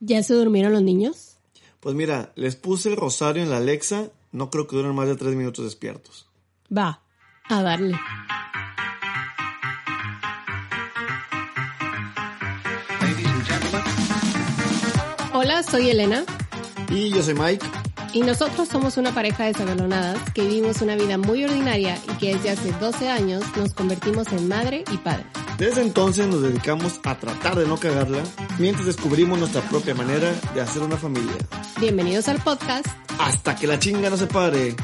¿Ya se durmieron los niños? Pues mira, les puse el rosario en la Alexa. No creo que duren más de tres minutos despiertos. Va, a darle. Hola, soy Elena. Y yo soy Mike. Y nosotros somos una pareja de sabalonadas que vivimos una vida muy ordinaria y que desde hace 12 años nos convertimos en madre y padre. Desde entonces nos dedicamos a tratar de no cagarla mientras descubrimos nuestra propia manera de hacer una familia. Bienvenidos al podcast. Hasta que la chinga no se pare.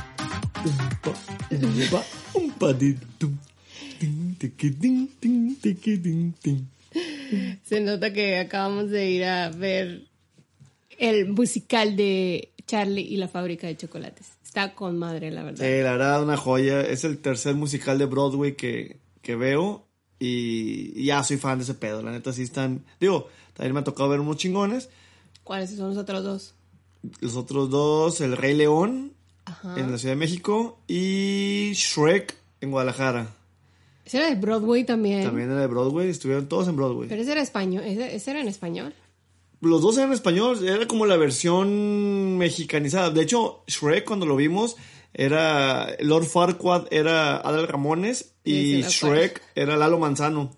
Se nota que acabamos de ir a ver el musical de Charlie y la fábrica de chocolates. Está con madre, la verdad. Sí, la verdad, una joya. Es el tercer musical de Broadway que, que veo y, ya soy fan de ese pedo. La neta, sí están. Digo, también me ha tocado ver unos chingones. ¿Cuáles son los otros dos? Los otros dos, El Rey León en la Ciudad de México y Shrek en Guadalajara. Ese era de Broadway también. También era de Broadway, estuvieron todos en Broadway. Pero ese era español, ese era en español. Los dos eran en español, era como la versión mexicanizada. De hecho, Shrek cuando lo vimos era Lord Farquaad era Adal Ramones y Shrek era Lalo Manzano.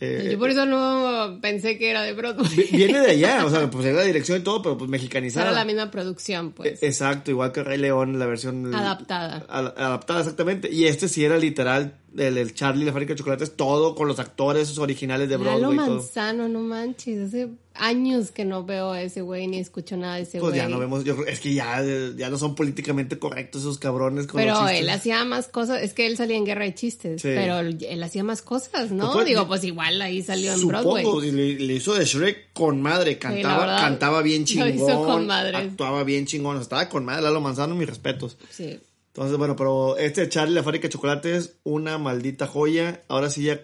Eh, Yo por eso no pensé que era de Broadway. Viene de allá, o sea, pues era la dirección y todo, pero pues mexicanizada. Era la misma producción, pues. E, exacto, igual que Rey León, la versión... Adaptada. adaptada, exactamente. Y este sí era literal, el, Charlie, la fábrica de chocolates, todo con los actores originales de Broadway. Lalo Manzano, no manches, hace años que no veo a ese güey ni escucho nada de ese güey. Pues ya no vemos, yo, es que ya, ya no son políticamente correctos esos cabrones. Con pero él hacía más cosas, es que él salía en Guerra de Chistes, pero él, hacía más cosas, ¿no? Pues Digo, pues igual ahí salió en Broadway. Le, le, hizo de Shrek con madre, cantaba, cantaba bien chingón. Lo hizo con madre. Actuaba bien chingón, estaba con madre, Lalo Manzano, mis respetos. Sí. Entonces, bueno, pero este Charlie, la fábrica de chocolates, una maldita joya. Ahora sí ya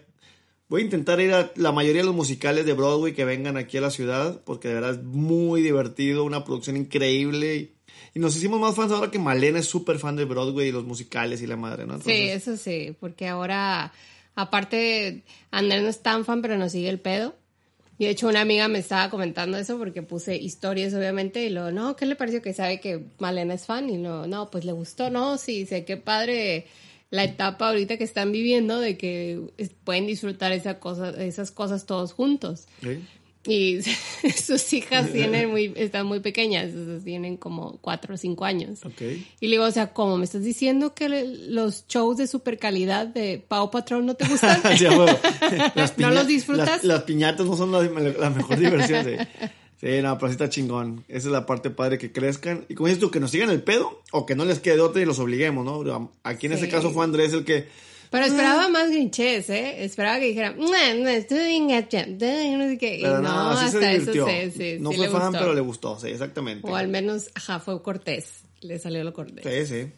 voy a intentar ir a la mayoría de los musicales de Broadway que vengan aquí a la ciudad, porque de verdad es muy divertido, una producción increíble. Y, nos hicimos más fans ahora que Malena es súper fan de Broadway y los musicales y la madre, ¿no? sí, eso sí, porque ahora, aparte, Andrés no es tan fan, pero nos sigue el pedo. Y de hecho una amiga me estaba comentando eso porque puse historias obviamente y lo no, ¿qué le pareció que sabe que Malena es fan? Y lo no, pues le gustó, no, sí, sé qué padre la etapa ahorita que están viviendo de que pueden disfrutar esa cosa, esas cosas todos juntos. Y sus hijas tienen muy, están muy pequeñas, tienen como cuatro o cinco años. Y le digo, o sea, ¿cómo me estás diciendo que los shows de super calidad de Pau Patrón no te gustan? ¿No los disfrutas? Las, piñatas no son la, mejor diversión. Sí, no, pero sí está chingón. Esa es la parte padre que crezcan. Y como dices tú, que nos sigan el pedo o que no les quede otra y los obliguemos, ¿no? Aquí en ese caso fue Andrés el que. Pero esperaba más grinches, ¿eh? Esperaba que dijera, no, no, estoy en no sé qué. Y no, no hasta eso sí, sí. No fue fan, pero le gustó, sí, exactamente. O al menos, ajá, fue cortés. Le salió lo cortés. Sí, sí.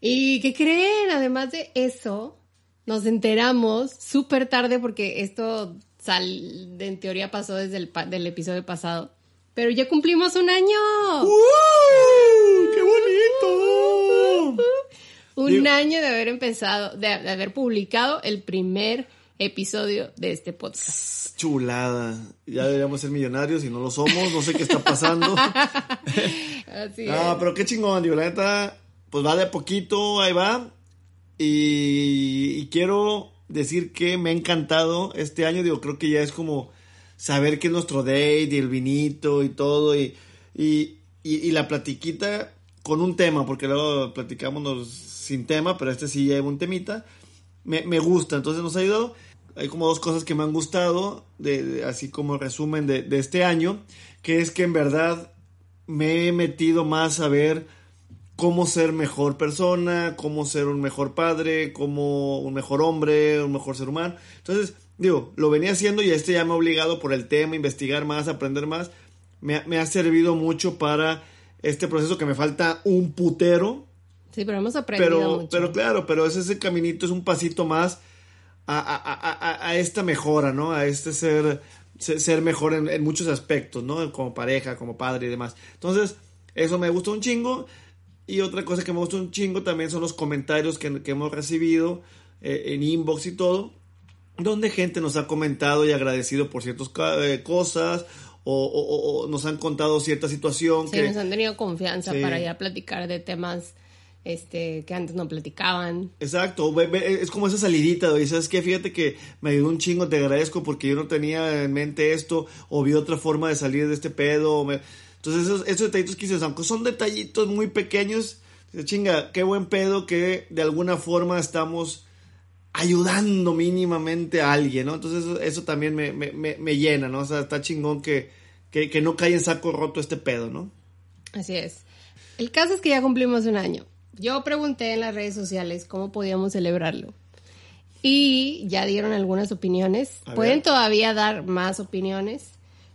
¿Y qué creen? Además de eso, nos enteramos súper tarde porque esto sal, en teoría pasó desde el del episodio pasado. Pero ya cumplimos un año. ¡Qué bonito! un año de haber empezado, de, haber publicado el primer episodio de este podcast. Chulada. Ya deberíamos ser millonarios y no lo somos. No sé qué está pasando. Así no, pero qué chingón, digo, la neta, pues va de poquito, ahí va. y quiero decir que me ha encantado este año. Digo, creo que ya es como saber que es nuestro date y el vinito y todo. Y, y, la platiquita con un tema, porque luego platicamos sin tema, pero este sí lleva un temita. Me, me, gusta, entonces nos ha ayudado. Hay como dos cosas que me han gustado, de, así como resumen de, de este año, que es que en verdad me he metido más a ver cómo ser mejor persona, cómo ser un mejor padre, cómo un mejor hombre, un mejor ser humano. Entonces, digo, lo venía haciendo y este ya me ha obligado por el tema, investigar más, aprender más. me, me ha servido mucho para este proceso que me falta un putero. Sí, pero hemos aprendido pero, mucho. Pero claro, pero ese, ese caminito es un pasito más a, a, a, a esta mejora, ¿no? A este ser, ser mejor en, en, muchos aspectos, ¿no? Como pareja, como padre y demás. Entonces, eso me gusta un chingo. Y otra cosa que me gusta un chingo también son los comentarios que, que hemos recibido eh, en inbox y todo, donde gente nos ha comentado y agradecido por ciertas eh, cosas o, o, o, nos han contado cierta situación. Sí, que nos han tenido confianza sí. para ya platicar de temas este, que antes no platicaban. Exacto, es como esa salidita, y sabes que fíjate que me ayudó un chingo, te agradezco porque yo no tenía en mente esto, o vi otra forma de salir de este pedo. Me... Entonces esos, esos detallitos que dices, aunque son detallitos muy pequeños, chinga, qué buen pedo que de alguna forma estamos ayudando mínimamente a alguien, ¿no? Entonces eso, eso también me, me, me, llena, ¿no? O sea, está chingón que, que, que no cae en saco roto este pedo, ¿no? Así es. El caso es que ya cumplimos un año. Yo pregunté en las redes sociales cómo podíamos celebrarlo. Y ya dieron algunas opiniones. Pueden todavía dar más opiniones.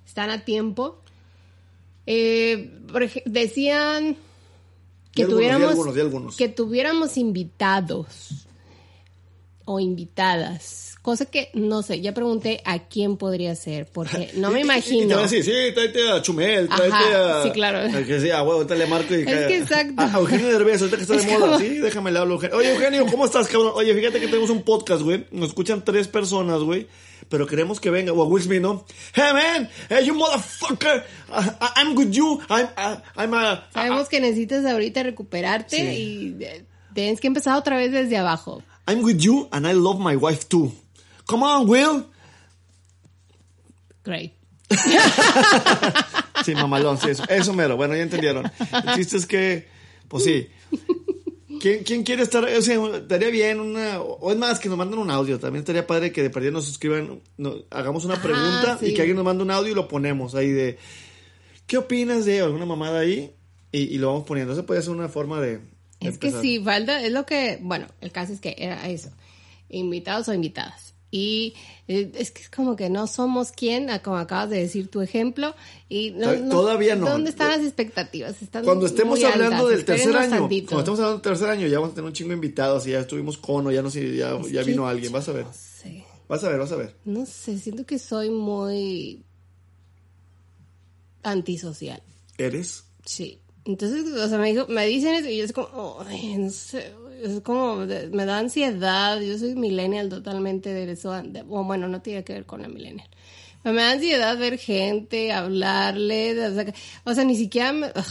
Están a tiempo. Eh, decían que algunos, tuviéramos algunos, algunos. que tuviéramos invitados o invitadas. Cosa que no sé, ya pregunté a quién podría ser, porque no me Y- y- Y, te imagino. van a decir, sí, tráete a Chumel, tráete Ajá, a... sí, claro. al que sea, güey, ahorita le marco y... Es que exacto. A, a Eugenio Derbez, ahorita que está de Es moda, como- sí, déjame le hablo, Eugenio. Oye, Eugenio, ¿cómo estás, cabrón? Oye, fíjate que tenemos un podcast, güey, nos escuchan tres personas, güey, pero queremos que venga, o a Will Smith, ¿no? Hey, man, hey, you motherfucker, I- I'm with you, I'm, I- I'm a... Sabemos que necesitas ahorita recuperarte Sí. y eh, tienes que empezar otra vez desde abajo. I'm with you and I love my wife too. Come on, Will. Great. Sí, mamalón, sí, eso, eso mero. Bueno, ya entendieron. El chiste es que, pues sí. ¿Quién, quién quiere estar? O sea, estaría bien una. O es más, que nos manden un audio. También estaría padre que de perdida nos suscriban. no- hagamos una pregunta y sí. que alguien nos mande un audio y lo ponemos ahí de. ¿Qué opinas de alguna mamada ahí? Y, y lo vamos poniendo. Eso puede ser una forma de. Es que sí, falta, es lo que, bueno, el caso es que era eso, invitados o invitadas. Y eh, es que es como que no somos quien, ah, como acabas de decir tu ejemplo, y no, To- todavía no. ¿Dónde están las expectativas? Están Cuando estemos hablando altas, del tercer año, cuando estemos hablando del tercer año, ya vamos a tener un chingo de invitados y ya estuvimos cono, ya no sé, ya, Es ya vino alguien, vas a ver. No sé, Vas a ver, vas a ver. no sé, siento que soy muy antisocial. ¿Eres? Sí. Entonces, o sea, me, dijo, me dicen eso y yo es como, ay, no sé, es como, me da ansiedad. Yo soy millennial totalmente de eso. de- o bueno, no tiene que ver con la millennial. Pero me da ansiedad ver gente, hablarle, o sea, o sea, ni siquiera me, ugh,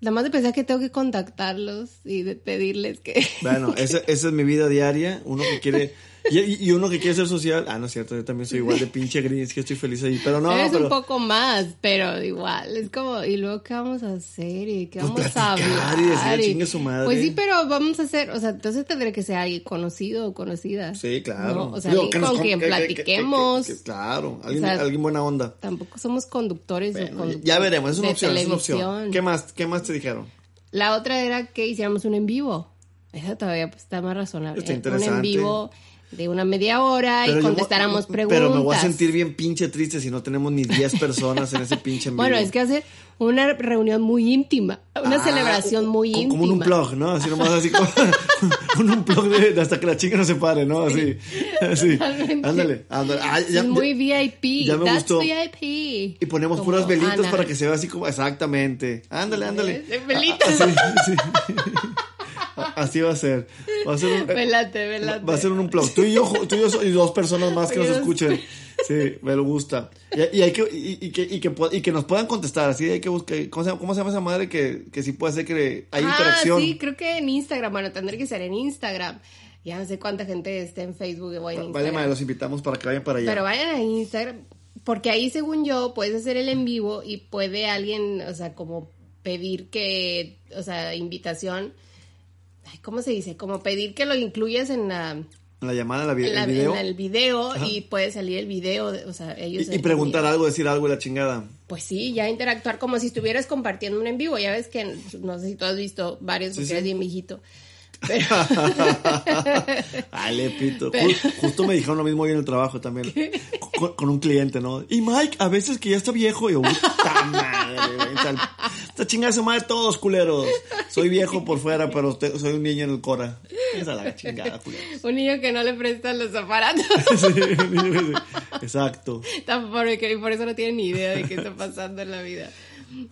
nada más de pensar que tengo que contactarlos y de pedirles que... Bueno, esa, esa es mi vida diaria. Uno que quiere. Y, y- y uno que quiere ser social. Ah, no es cierto, yo también soy igual de pinche gris, que estoy feliz ahí. Pero no, Eres pero. un poco más, pero igual, es como, ¿y luego qué vamos a hacer? ¿Y qué Pues vamos a platicar hablar? y decirle, "Chingue su madre". Pues sí, pero vamos a hacer, o sea, entonces tendré que ser alguien conocido o conocida. Sí, claro. ¿no? O sea, Digo, alguien con con- quien que- que- que- platiquemos. que- que- claro, alguien, O sea, alguien buena onda. Tampoco somos conductores o conductores ya veremos, es una opción, es una opción. ¿Qué más, ¿Qué más te dijeron? La otra era que hiciéramos un en vivo. Esa todavía pues, está más razonable. Está ¿eh? Un interesante. en vivo de una media hora Pero y yo- contestáramos preguntas. Pero me voy a sentir bien pinche triste si no tenemos ni 10 personas en ese pinche en Bueno, es que hacer una reunión muy íntima, una Ah, celebración muy como, íntima. Como un unplug, ¿no? Así nomás así como un unplug de, de hasta que la chica no se pare, ¿no? Así. así. Ándale, ándale. Ah, Es muy VIP. ya me That's gustó. VIP. Y ponemos Como puras velitas Ana. para que se vea así como exactamente. Ándale, ándale. Velitas. Ah, Así, sí. Así va a ser. Va a ser un, Velate, velate. va a ser un unplug. Tú y yo, tú y yo y dos personas más que nos escuchen. Sí, me lo gusta. Y, y hay que, y, y que, y, que, y que nos puedan contestar. Así hay que buscar. ¿Cómo se, llama- cómo se llama esa madre que, que sí puede ser que hay ah, interacción? sí, creo que en Instagram. Bueno, tendré que ser en Instagram. Ya no sé cuánta gente esté en Facebook o en Vale, Instagram. madre, los invitamos para que vayan para allá. Pero vayan a Instagram, porque ahí, según yo, puedes hacer el en vivo y puede alguien, o sea, como pedir que, o sea, invitación. Ay, ¿Cómo se dice? Como pedir que lo incluyas en la, llamada, la vi- en la- el video. en el video Ajá. y puede salir el video, de- o sea, ellos... y, y preguntar algo, decir algo y la chingada. Pues sí, ya interactuar como si estuvieras compartiendo un en vivo. Ya ves que, no sé si tú has visto varios, Sí, porque sí. eres bien viejito. Ay, pito. justo me dijeron lo mismo hoy en el trabajo también. Con, un cliente, ¿no? Y Mike, a veces que ya está viejo, y yo, puta madre, Está chingada su madre todos, culeros. Soy viejo por fuera, pero soy un niño en el cora. Esa es la chingada, culeros. Un niño que no le prestan los aparatos. exacto. Por, por eso no tiene ni idea de qué está pasando en la vida.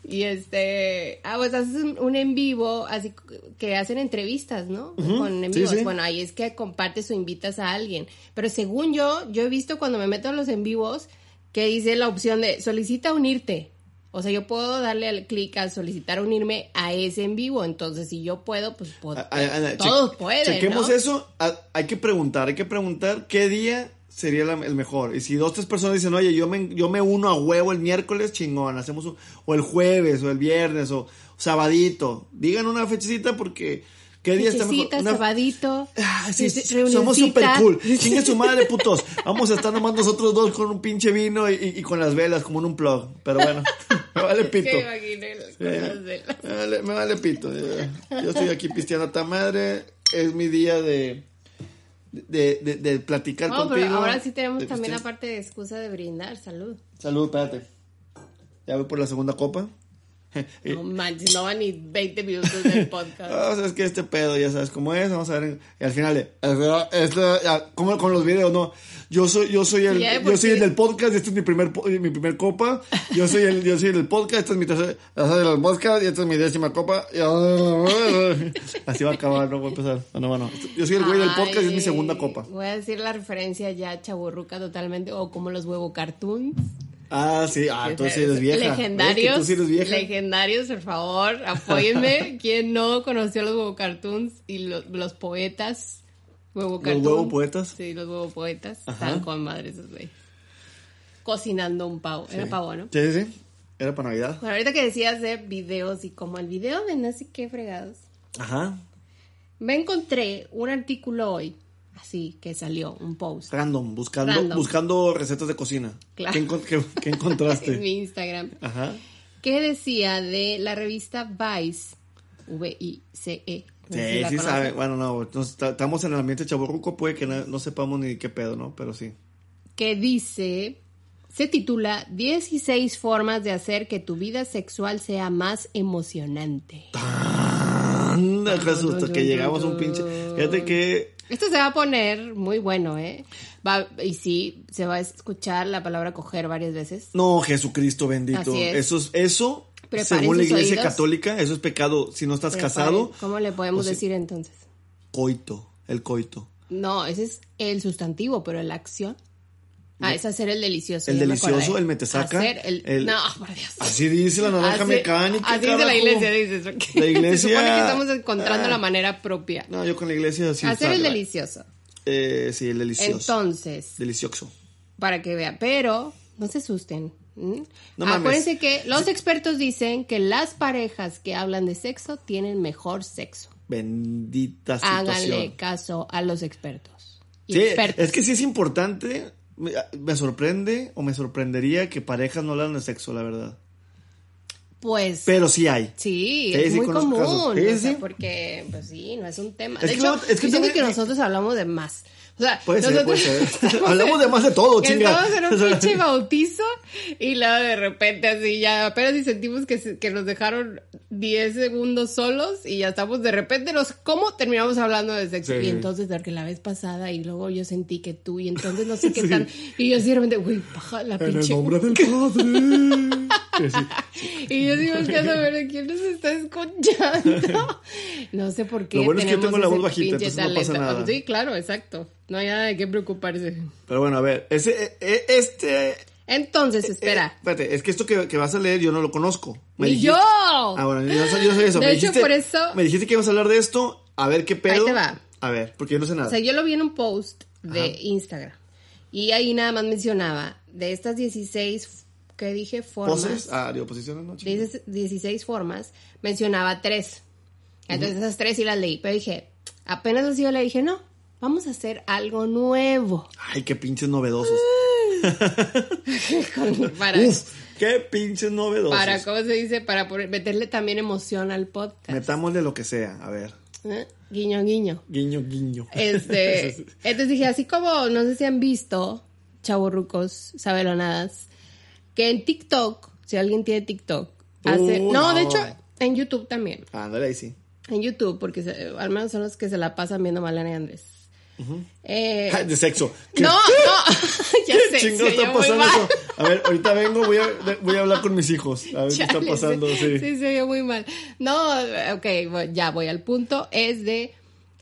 Y este, ah, pues haces un, en vivo, así que hacen entrevistas, ¿no? Con en vivos. Bueno, ahí es que compartes o invitas a alguien. Pero según yo, yo he visto cuando me meto en los en vivos que dice la opción de solicita unirte. O sea, yo puedo darle al clic a solicitar unirme a ese en vivo. Entonces, si yo puedo, pues puedo. Ah, ah, todos pueden. Chequemos eso. Hay que preguntar, hay que preguntar qué día sería el mejor. Y si dos, tres personas dicen, oye, yo me, yo me uno a huevo el miércoles, chingón, hacemos un, o el jueves, o el viernes, o, sabadito. Digan una fechecita porque... ¿Qué día está mejor? Una... sabadito. Ah, sí, somos super cool. Chingue su madre, putos. Vamos a estar nomás nosotros dos con un pinche vino y, con las velas, como en un plug. Pero bueno, me vale pito. Me vale, pito. Yo estoy aquí pisteando a ta madre. Es mi día de de, de, de platicar no, contigo. Pero ahora sí tenemos también la parte de excusa de brindar. Salud. Salud, espérate. Ya voy por la segunda copa. No manches, no van ni 20 minutos del podcast. o sea, es que este pedo, ya sabes cómo es. Vamos a ver. Y al final, como con los videos, no. Yo soy, yo soy el, yo soy el del podcast. Este es mi primer, mi primer copa. Yo soy el, yo soy el del podcast. Esta es mi tercera, del podcast. Y esta es mi décima copa. así va a acabar, no voy a empezar. Bueno, bueno. Yo soy el güey del podcast y es mi segunda copa. Voy a decir la referencia ya chaburruca totalmente. O como los huevo cartoons. Ah, sí, ah, tú sí eres vieja. Legendarios. Legendarios, por favor, apóyenme. ¿Quién no conoció los huevo cartoons y los poetas? Huevo ¿Los huevo poetas? Sí, los huevo poetas. Están con madres esos güeyes. Cocinando un pavo. Era pavo, ¿no? Sí, sí. Era para Navidad. Bueno, ahorita que decías de videos y como el video de no sé qué fregados. Ajá. Me encontré un artículo hoy así que salió un post. Random, buscando, buscando recetas de cocina. Claro. ¿Qué, encontraste? en mi Instagram. Ajá. ¿Qué decía de la revista Vice? V-I-C-E. sí, sí sabe. Bueno, no, estamos en el ambiente chaburruco, puede que no, sepamos ni qué pedo, ¿no? Pero sí. Que dice, se titula 16 formas de hacer que tu vida sexual sea más emocionante. Anda, Jesús, que llegamos a un pinche... Fíjate que esto se va a poner muy bueno, ¿eh? Va, y sí, se va a escuchar la palabra coger varias veces. No, Jesucristo bendito. Eso es, eso, según la iglesia católica, eso es pecado si no estás casado. ¿Cómo le podemos decir entonces? Coito, el coito. No, ese es el sustantivo, pero la acción. Ah, es hacer el delicioso. El delicioso, el metesaca. Hacer el, No, por Dios. Así dice la naranja mecánica. Así dice la iglesia, dices. La iglesia. Se supone que estamos encontrando la manera propia. No, yo con la iglesia sí. Hacer el delicioso. Eh, sí, el delicioso. Entonces. Delicioso. Para que vean. Pero no se asusten. No Acuérdense que los expertos dicen que las parejas que hablan de sexo tienen mejor sexo. Bendita situación. Háganle caso a los expertos. Sí, es que sí es importante me, sorprende o me sorprendería que parejas no hablan de sexo, la verdad. Pues. Pero sí hay. Sí, es muy común. porque, pues sí, no es un tema. de hecho, es que, que nosotros hablamos de más. O sea, puede ser, puede ser. Hablamos de más de todo, chinga. Estamos en un pinche bautizo y luego de repente así ya apenas y sentimos que, que nos dejaron 10 segundos solos y ya estamos de repente nos cómo terminamos hablando de sexo y entonces porque la vez pasada y luego yo sentí que tú y entonces no sé qué tan y yo así de repente güey baja la pinche en el nombre del padre y yo digo que a ver quién nos está escuchando no sé por qué lo bueno es que yo tengo la voz bajita entonces no pasa nada sí claro exacto no hay nada de qué preocuparse. Pero bueno, a ver, ese, e, e, este... Entonces, espera. Eh, espérate, es que esto que, vas a leer yo no lo conozco. ¿Y yo? Ah, bueno, yo, yo sé eso. De me hecho, dijiste, por eso... Me dijiste que ibas a hablar de esto, a ver qué pedo. Ahí te va. A ver, porque yo no sé nada. O sea, yo lo vi en un post de Instagram. Y ahí nada más mencionaba, de estas 16, ¿qué dije? Formas. ¿Poses? Ah, de oposiciones, no. 16 formas, mencionaba tres. Entonces esas tres sí las leí. Pero dije, apenas así yo le dije, no, Vamos a hacer algo nuevo. Ay, qué pinches novedosos. para, qué pinches novedosos. Para, ¿cómo se dice? Para meterle también emoción al podcast. Metámosle lo que sea, a ver. ¿Eh? Guiño, guiño. Guiño, guiño. Este, entonces dije, así como, no sé si han visto, chavorrucos, sabelonadas, que en TikTok, si alguien tiene TikTok, hace... Uh, no, de hecho, en YouTube también. Ándale ahí sí. En YouTube, porque se- al menos son los que se la pasan viendo Malena y Andrés. Eh, Ah, De sexo. ¿Qué- no, no, ya ¿Qué sé, se está pasando eso? A ver, ahorita vengo, voy a, voy a hablar con mis hijos. A ver qué está pasando. Sí. Sí, se oyó muy mal. No, ok, ya voy al punto. Es de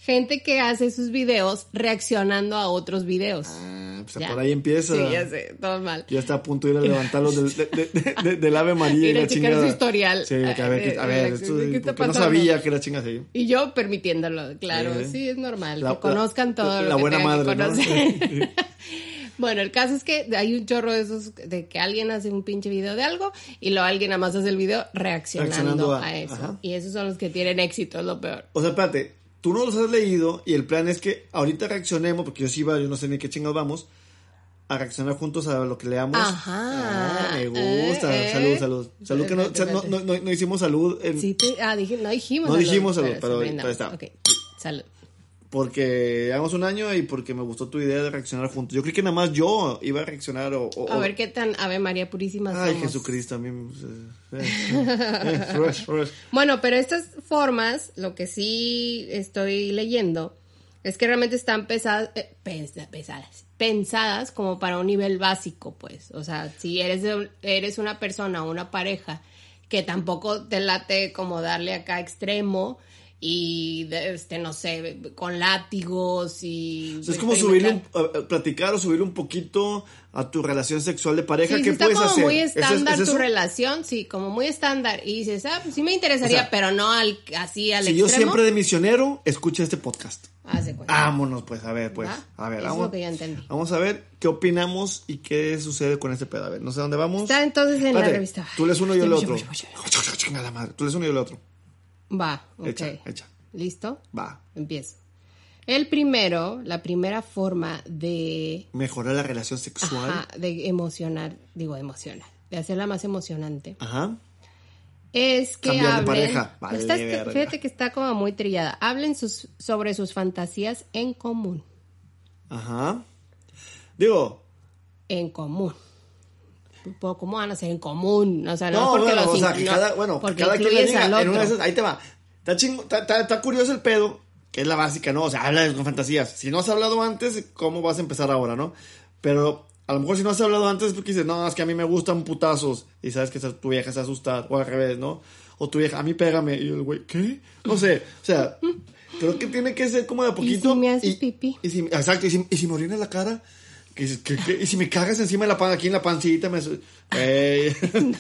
gente que hace sus videos reaccionando a otros videos. Ah, pues Ya. por ahí empieza. Sí, ya sé, todo mal. Ya está a punto de ir a levantarlos del, de, de- de- del Ave María y Ir la chingada. su historial. Sí, que a ver, Eh, que- a ver, eh, esto, ¿qué está porque no sabía que era chinga así. Y yo permitiéndolo, claro, Sí. sí, es normal. La- que conozcan la- todo lo la que buena que madre, ¿no? conocer. bueno, el caso es que hay un chorro de esos de que alguien hace un pinche video de algo y luego alguien nada más hace el video reaccionando, Reaccionando a- a, eso. ajá. Y esos son los que tienen éxito, es lo peor. O sea, espérate, tú no los has leído y el plan es que ahorita reaccionemos, porque yo sí iba, yo no sé ni qué chingados vamos, a reaccionar juntos a lo que leamos. Ajá. Ah, me gusta. Eh, salud, eh. salud. Salud que no, no, no, no- no hicimos salud en- Sí, te- ah, dije, no dijimos No salud, dijimos salud, pero brindamos. está. Ok, salud. Porque llevamos un año y porque me gustó tu idea de reaccionar juntos. Yo creí que nada más yo iba a reaccionar o... o- A ver qué tan Ave María Purísima Ay, somos. Jesucristo, a mí... eh, eh, eh. Bueno, pero estas formas, lo que sí estoy leyendo, es que realmente están pesadas, eh, pesa- pesadas, pensadas como para un nivel básico, pues. O sea, si eres, eres una persona o una pareja que tampoco te late como darle acá extremo y, de- este, no sé, con látigos y... O sea, es como subirle un, a- a platicar o subirle un poquito a tu relación sexual de pareja. Sí, ¿Qué sí está puedes como hacer? muy ¿Es- es- estándar es tu relación, sí, como muy estándar. Y dices, ah, pues sí me interesaría, O sea, pero no al, así al Si yo extremo. siempre de misionero, escucha este podcast. Vámonos, pues, a ver, pues. ¿Va? A ver, Eso es vamos. lo que ya entendí. Vamos a ver qué opinamos y qué sucede con este pedo. A ver, no sé dónde vamos. Está entonces en la revista. Tú lees uno y yo el otro. Tú lees uno y yo el otro. Va, ok. Echa, echa. ¿Listo? Va. Empiezo. El primero, la primera forma de, Mejorar la relación sexual. ajá, de emocionar, digo emocionar, de hacerla más emocionante, Ajá. es que Cambiar de hablen. pareja. Vale, fíjate que está como muy trillada. Hablen sus, sobre sus fantasías en común. Ajá. Digo, En común. Pues, ¿Cómo van a ser en común? O sea, no, no, porque bueno, los o sea, que no, cada, bueno, porque cada quien le diga, en una de esas, ahí te va. Está, chingo, está, está- está curioso el pedo, que es la básica, ¿no? O sea, habla con fantasías. Si no has hablado antes, ¿cómo vas a empezar ahora, no? Pero a lo mejor si no has hablado antes es porque dices, no, es que a mí me gustan putazos. Y sabes que tu vieja se asusta, o al revés, ¿no? O tu vieja, a mí pégame. Y el güey, ¿qué? No sé, o sea, creo que tiene que ser como de a poquito. si me haces pipí? Y si, exacto, y si, y si me orinas la cara. ¿Qué- qué? y si me cagas encima de la pan, aquí en la pancita, me... Güey.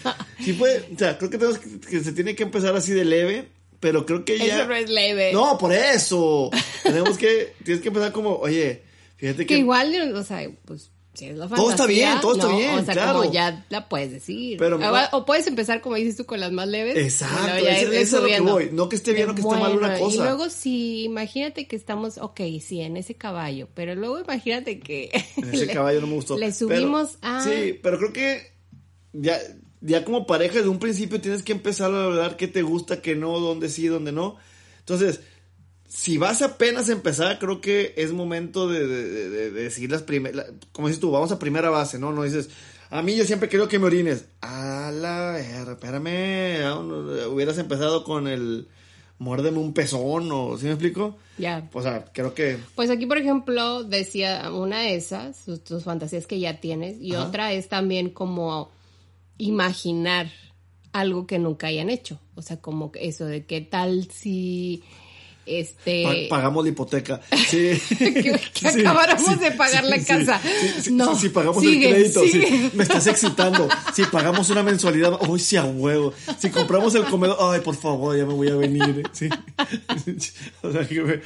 Sí puede, o sea, creo que, tenemos que, que se tiene que empezar así de leve, pero creo que ya... Eso no es leve. No, por eso. Tenemos que, tienes que empezar como, oye, fíjate que... Que igual, o sea, pues, si es la fantasía. Todo está bien, todo está no, bien, O sea, claro. como ya la puedes decir. Pero- o, o puedes empezar, como dices tú, con las más leves. Exacto, eso- es lo que voy. No que esté bien o que esté mal una cosa. Y luego, si, imagínate que estamos, ok, sí, en ese caballo, pero luego imagínate que. Ese le- caballo no me gustó. Le Pero- subimos a. Sí, pero creo que ya, ya como pareja desde un principio tienes que empezar a hablar qué te gusta, qué no, dónde sí, dónde no. Entonces, si vas apenas a empezar, creo que es momento de, de- de- de- de decir las primeras, como dices tú, vamos a primera base, ¿no? No dices, a mí yo siempre quiero que me orines. A la verga, espérame, aún hubieras empezado con el muérdeme un pezón, o ¿sí me explico? Ya. O sea, creo que... Pues aquí, por ejemplo, decía una de esas, tus fantasías que ya tienes, y Ajá. otra es también como imaginar algo que nunca hayan hecho. O sea, como eso de qué tal si este Pa- pagamos la hipoteca. Sí. que, que acabáramos de pagar la casa. No, sí, pagamos sigue, el crédito. Me estás excitando. Si pagamos una mensualidad, uy, sí, a huevo. Si compramos el comedor, ay, por favor, ya me voy a venir. O sea, que me-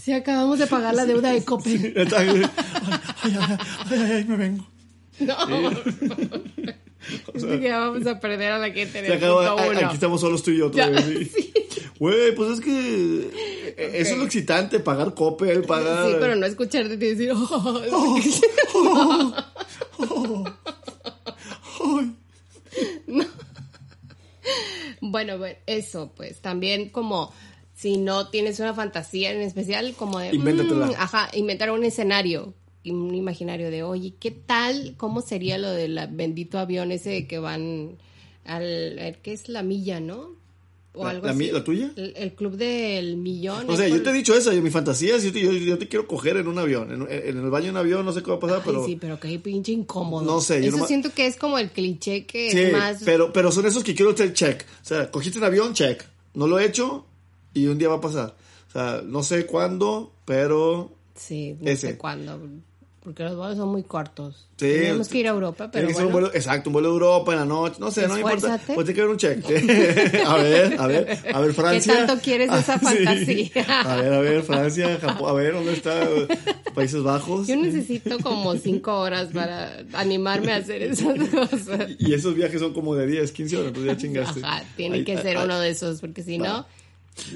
Si acabamos de pagar la deuda de Coppel. Ay, ay, ay, ay, me vengo. No. Es que ya vamos a perder a la gente en Se el acaba- punto uno. aquí estamos solos tú y yo Ya, vez. sí. Güey, pues es que eh, eso es lo excitante, pagar Coppel, pagar... Sí, pero no escucharte y decir, "Oh, Ay. Bueno, eso, pues también como si no tienes una fantasía en especial, como de... Invéntatela. Mm, ajá, inventar un escenario, un imaginario de, oye, ¿qué tal? ¿Cómo sería lo del bendito avión ese que van al... ¿Qué es la milla, no? O la, algo así. ¿La tuya? El, club del millón. O sea, yo te he dicho eso, mi fantasía es yo, yo, te quiero coger en un avión, en, el baño de un avión, no sé qué va a pasar, pero... Sí, pero que pinche incómodo. No sé. Yo eso siento que es como el cliché que sí, es más... pero, pero son esos que quiero hacer check. O sea, cogiste un avión, check. No lo he hecho y un día va a pasar. O sea, no sé cuándo, pero... Sí, no sé cuándo porque los vuelos son muy cortos. Sí. Tenemos que ir a Europa, pero bueno. un vuelo, exacto, un vuelo a Europa en la noche, no sé, no importa. Pues tiene que haber un cheque. a ver, a ver, a ver, Francia. ¿Qué tanto quieres esa fantasía? A ver, a ver, Francia, Japón, a ver, ¿dónde está Países Bajos? Yo necesito como cinco horas para animarme a hacer esas cosas. Y esos viajes son como de 10, 15 horas, entonces ya chingaste. Ajá, tiene que ser uno de esos, porque si no...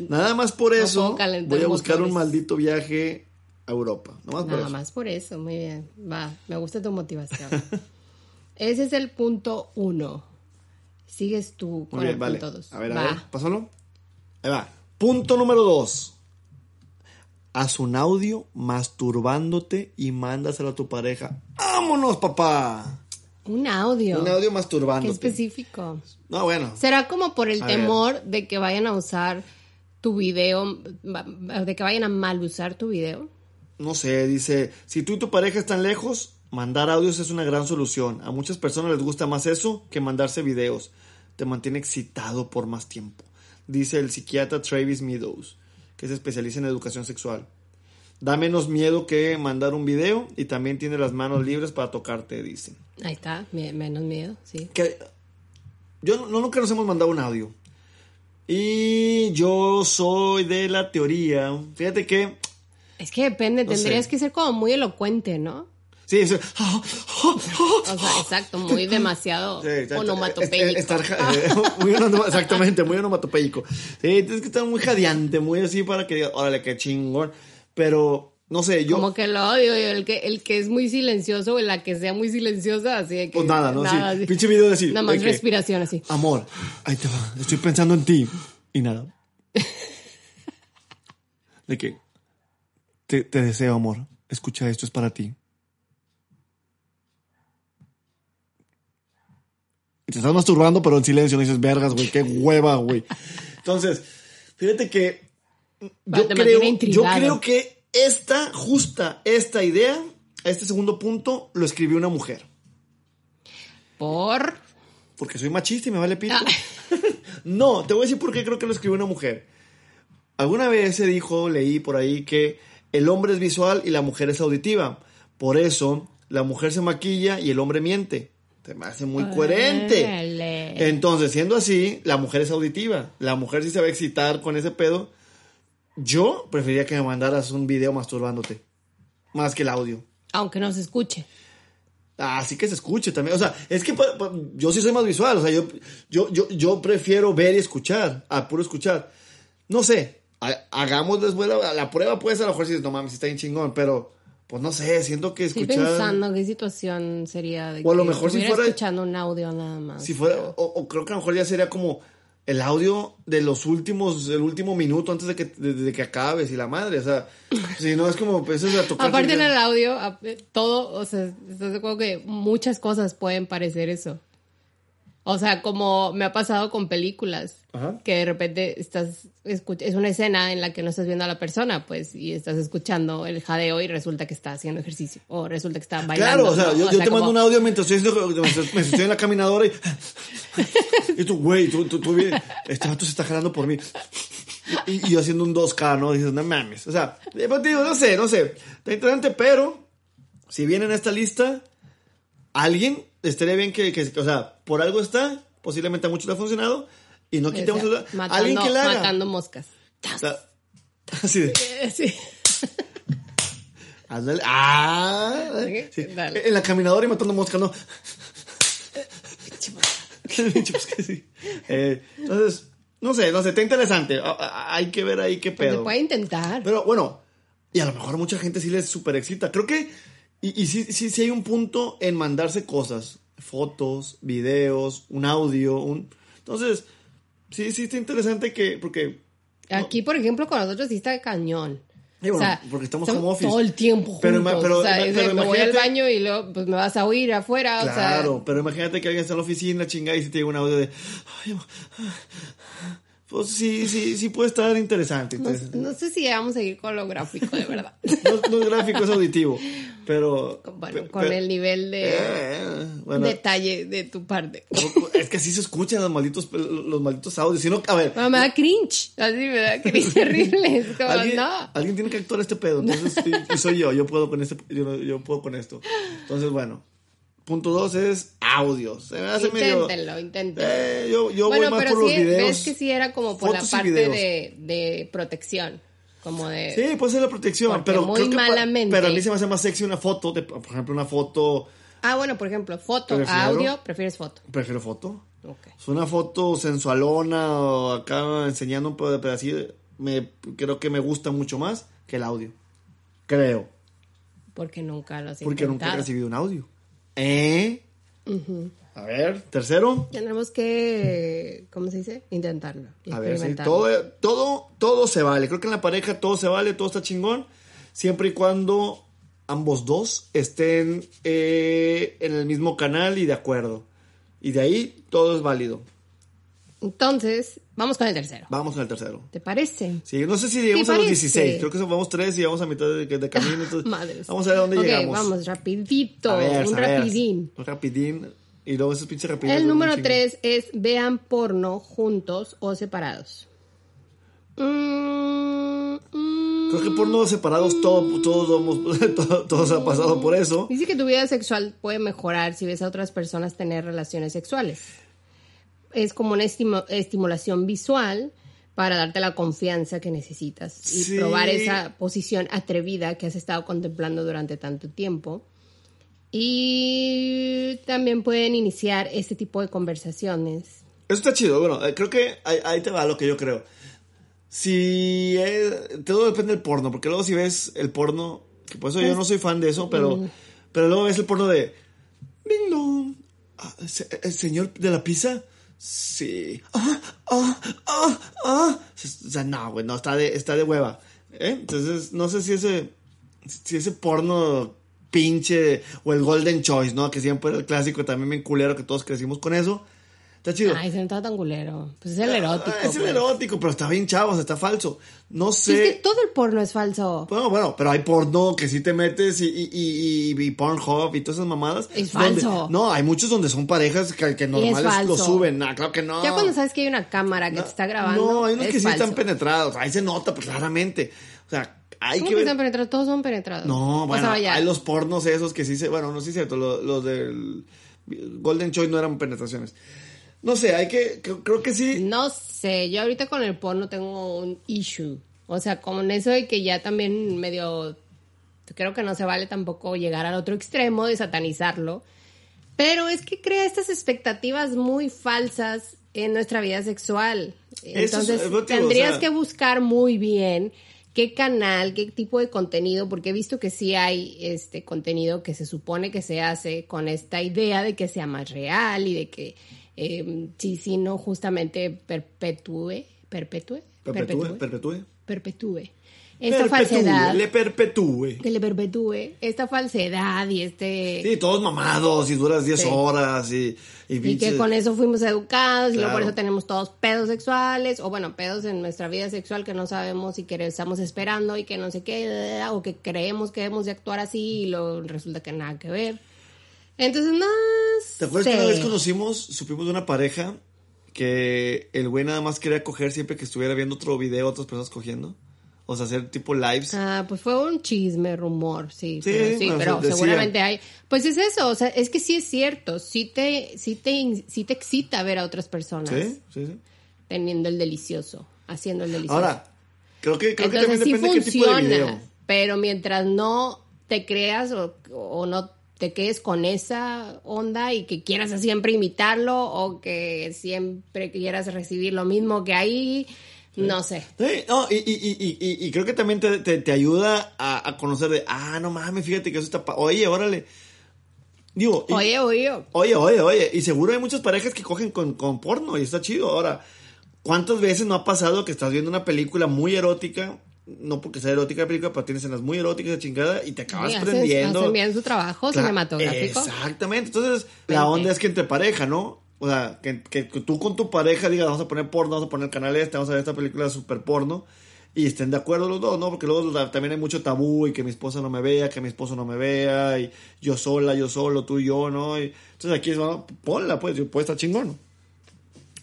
Nada más por eso voy a buscar un maldito viaje Europa. Nada más por eso, muy bien. Va, me gusta tu motivación. Ese es el punto uno. Sigues tú con el punto dos. A ver, a ver, pásalo. Ahí va. Punto número dos. Haz un audio masturbándote y mándaselo a tu pareja. ¡Vámonos, papá! Un audio. Un audio masturbándote. Qué específico. No, bueno. Será como por el temor de que vayan a usar tu video, de que vayan a mal usar tu video no sé, dice, si tú y tu pareja están lejos, mandar audios es una gran solución. A muchas personas les gusta más eso que mandarse videos. Te mantiene excitado por más tiempo. Dice el psiquiatra Travis Meadows, que se especializa en educación sexual. Da menos miedo que mandar un video y también tiene las manos libres para tocarte, dice. Ahí está, menos miedo, sí. Que yo no, nunca nos hemos mandado un audio. Y yo soy de la teoría. Fíjate que es que depende, tendrías que ser como muy elocuente, ¿no? Sí, eso. o sea, exacto, muy demasiado onomatopéyico. exactamente, muy onomatopéyico. Sí, tienes que estar muy jadeante, muy así para que digas, órale, qué chingón. Pero, no sé, yo... Como que lo odio, el que, el que es muy silencioso o la que sea muy silenciosa, así de que... Pues nada, ¿no? Nada, sí. Pinche video de así. Nada más respiración así. Amor, ahí te va, estoy pensando en ti. Y nada. de que te, deseo, amor. Escucha esto, es para ti. Y te estás masturbando, pero en silencio. No dices, vergas, güey, qué hueva, güey. Entonces, fíjate que yo creo, yo creo que esta, justa esta idea, este segundo punto, lo escribió una mujer. ¿Por? Porque soy machista y me vale pito. Ah. no, te voy a decir por qué creo que lo escribió una mujer. Alguna vez se dijo, leí por ahí que el hombre es visual y la mujer es auditiva. Por eso, la mujer se maquilla y el hombre miente. Se me hace muy coherente. Entonces, siendo así, la mujer es auditiva. La mujer sí se va a excitar con ese pedo. Yo preferiría que me mandaras un video masturbándote. Más que el audio. Aunque no se escuche. Ah, sí que se escuche también. O sea, es que yo sí soy más visual. O sea, yo, yo, yo, yo prefiero ver y escuchar. A puro escuchar. No sé, hagamos después la, la, prueba, pues a lo mejor si no mames, está bien chingón, pero pues no sé, siento que escuchar... Estoy pensando qué situación sería de o a lo mejor si fuera escuchando un audio nada más. Si fuera, o, creo que a lo mejor ya sería como el audio de los últimos, el último minuto antes de que, de, que acabes y la madre, o sea, si no es como, pues es a tocar. Aparte en el audio, todo, o sea, estás de acuerdo que muchas cosas pueden parecer eso. O sea, como me ha pasado con películas, que de repente estás es una escena en la que no estás viendo a la persona, pues, y estás escuchando el jadeo y resulta que está haciendo ejercicio, o resulta que está bailando. Claro, o sea, yo, te mando un audio mientras estoy, estoy en la caminadora y, y tú, güey, tú, tú, tú, este vato se está jalando por mí. Y, yo haciendo un 2K, ¿no? Dices, no mames. O sea, pues, digo, no sé, no sé. Está interesante, pero si viene en esta lista, alguien estaría bien que, que, o sea, por algo está, posiblemente a muchos le ha funcionado, y no quitemos alguien que la haga. Matando moscas. así de. Sí. Ándale. Ah. Sí. En la caminadora y matando moscas, ¿no? eh, entonces, no sé, no sé, está interesante. Hay que ver ahí qué pues pedo. se puede intentar. Pero bueno, y a lo mejor a mucha gente sí les super excita. Creo que y, y sí, sí, sí hay un punto en mandarse cosas, fotos, videos, un audio, un... Entonces, Sí, sí, está interesante que, porque... Aquí, por ejemplo, con nosotros sí está cañón. o sea, porque estamos como office. Todo el tiempo juntos. Pero, pero, o sea, me voy al baño y luego pues me vas a oír afuera. Claro, o sea, pero imagínate que alguien está en la oficina, chingada, y se te llega un audio de... Pues sí, sí, sí puede estar interesante. No, sé si vamos a ir con lo gráfico, de verdad. no, es gráfico, es auditivo. Pero. Bueno, con el nivel de eh, detalle de tu parte. Es que así se escuchan los malditos, los malditos audios. Si a ver. me da cringe. Así me da cringe terrible. ¿Alguien, alguien tiene que actuar este pedo. Entonces, y, soy yo. Yo puedo con este, yo, yo puedo con esto. Entonces, bueno. Punto dos es audios. Se me hace inténtenlo, inténtenlo. Eh, yo, yo voy más por los videos. ves que sí era como por la parte de, de, protección. Como de... Sí, puede ser la protección, pero muy malamente. pero a mí se me hace más sexy una foto, de, por ejemplo, una foto... Ah, bueno, por ejemplo, foto, audio, ¿prefieres foto? Prefiero foto. Okay. Es una foto sensualona o acá enseñando un pedacito, me, creo que me gusta mucho más que el audio. Creo. Porque nunca lo has Porque nunca he recibido un audio. ¿Eh? A ver, tercero. Tenemos que, ¿cómo se dice? Intentarlo. A ver, sí, todo, todo, todo se vale. Creo que en la pareja todo se vale, todo está chingón. Siempre y cuando ambos dos estén eh, en el mismo canal y de acuerdo. Y de ahí todo es válido. Entonces, vamos con el tercero. Vamos con el tercero. ¿Te parece? Sí, no sé si llegamos a los 16. Creo que vamos tres y vamos a mitad de, camino. vamos a ver dónde okay, llegamos. Vamos, rapidito. un rapidín. Un rapidín. Y luego esos pinches rapidín. El número tres es vean porno juntos o separados. Mm, Creo que porno separados todos, todos, todos han pasado por eso. Dice que tu vida sexual puede mejorar si ves a otras personas tener relaciones sexuales es como una estimulación visual para darte la confianza que necesitas y probar esa posición atrevida que has estado contemplando durante tanto tiempo. Y también pueden iniciar este tipo de conversaciones. Eso está chido. Bueno, eh, creo que ahí, te va lo que yo creo. Si todo depende del porno, porque luego si ves el porno, que por eso yo no soy fan de eso, pero, mm. pero luego ves el porno de ah, el señor de la pizza Sí. Ah, ah, ah, ah. O sea, no, güey, no, está de, está de hueva. ¿eh? Entonces, no sé si ese, si ese porno pinche o el Golden Choice, ¿no? Que siempre era el clásico, también me culero que todos crecimos con eso. Está chido. Ay, se no está tan culero. Pues es el erótico. es el pues. erótico, pero está bien chavos, está falso. No sé. Es que todo el porno es falso. Bueno, bueno, pero hay porno que sí te metes y, y, y, y Pornhub y todas esas mamadas. Es falso. no, hay muchos donde son parejas que, que normales lo suben. No, claro que no. Ya cuando sabes que hay una cámara que te está grabando. No, hay unos que sí están penetrados. Ahí se nota pues, claramente. O sea, hay ¿Cómo que, están penetrados? Todos son penetrados. No, bueno, hay los pornos esos que sí se. Bueno, no sé si es cierto. Los, los del Golden Choice no eran penetraciones. No sé, hay que, creo que sí. No sé, yo ahorita con el porno tengo un issue. O sea, con eso de que ya también medio, creo que no se vale tampoco llegar al otro extremo de satanizarlo. Pero es que crea estas expectativas muy falsas en nuestra vida sexual. Entonces, tendrías que buscar muy bien qué canal, qué tipo de contenido, porque he visto que sí hay este contenido que se supone que se hace con esta idea de que sea más real y de que eh, sí, sí, no justamente perpetúe, perpetúe, perpetúe, perpetúe, perpetúe. Esta falsedad. Le perpetúe. Que le perpetúe. Esta falsedad y este. Sí, todos mamados y duras 10 horas y. Y, que con eso fuimos educados y luego por eso tenemos todos pedos sexuales o bueno, pedos en nuestra vida sexual que no sabemos y que estamos esperando y que no sé qué, o que creemos que debemos de actuar así y lo, resulta que nada que ver. Entonces, no. ¿Te acuerdas que una vez conocimos, supimos de una pareja que el güey nada más quería coger siempre que estuviera viendo otro video, otras personas cogiendo? O sea, hacer tipo lives. Ah, pues fue un chisme, rumor, sí. Sí, pero, sí, pero seguramente hay. Pues es eso, o sea, es que sí es cierto. Sí te, sí te, sí te excita ver a otras personas. Sí, sí, sí. Teniendo el delicioso, haciendo el delicioso. Ahora, creo que, creo que también depende funciona, qué tipo de video. Pero mientras no te creas o, o no te quedes con esa onda y que quieras siempre imitarlo o que siempre quieras recibir lo mismo que ahí. No sé. no, y, y, y, y, creo que también te, te, ayuda a, conocer de, ah, no mames, fíjate que eso está... Oye, órale. Digo, oye, oye. Oye, oye, oye. Y seguro hay muchas parejas que cogen con, con porno y está chido. Ahora, ¿Cuántas veces no ha pasado que estás viendo una película muy erótica? No porque sea erótica la película, pero tienes escenas muy eróticas de chingada y te acabas prendiendo. Hacen bien su trabajo cinematográfico. Exactamente. Entonces, la onda es que entre pareja, ¿no? O sea, que, que, tú con tu pareja digas, vamos a poner porno, vamos a poner el canal este, vamos a ver esta película super porno. Y estén de acuerdo los dos, ¿no? Porque luego también hay mucho tabú y que mi esposa no me vea, que mi esposo no me vea, y yo sola, yo solo, tú y yo, ¿no? Y, entonces aquí es, bueno, ponla, pues, puede estar chingón, ¿no?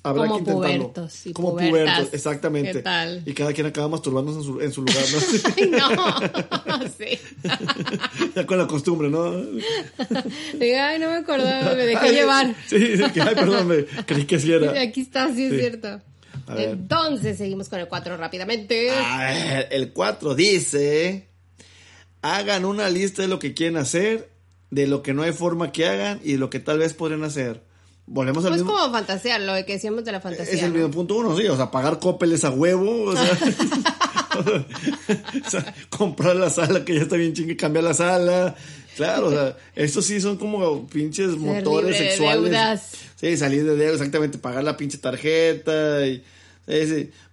Habrá como que pubertos y Como pubertos, exactamente. ¿Qué tal? Y cada quien acaba masturbándose en su, en su lugar, ¿no? Ay, no, sí. ya con la costumbre, ¿no? Diga, ay, no me acordaba, me dejé llevar. Sí, sí, que, ay, perdón, me creí que sí era. Aquí está, sí, es cierto. Entonces, seguimos con el 4 rápidamente. el 4 dice, hagan una lista de lo que quieren hacer, de lo que no hay forma que hagan y de lo que tal vez podrían hacer volvemos al pues como fantasía, lo que decíamos de la fantasía. Es el mismo punto uno, sí, o sea, pagar copeles a huevo, o sea, comprar la sala que ya está bien chingue, cambiar la sala. Claro, o sea, estos sí son como pinches motores sexuales. De deudas. Sí, salir de deudas, exactamente, pagar la pinche tarjeta y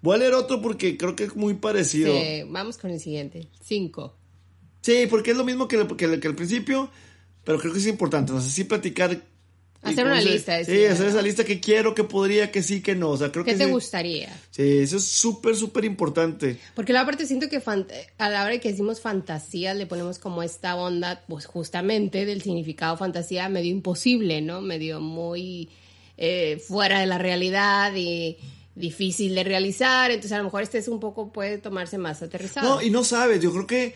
Voy a leer otro porque creo que es muy parecido. Sí, vamos con el siguiente. Cinco. Sí, porque es lo mismo que, que, que, al principio, pero creo que es importante. No sé si platicar Hacer una lista. sí, hacer esa lista que quiero, que podría, que sí, que no. O sea, creo ¿Qué que te gustaría? Sí, eso es súper, súper importante. Porque la parte siento que a la hora de que decimos fantasía, le ponemos como esta onda, pues justamente del significado fantasía medio imposible, ¿no? Medio muy eh, fuera de la realidad y difícil de realizar. Entonces, a lo mejor este es un poco, puede tomarse más aterrizado. No, y no sabes, yo creo que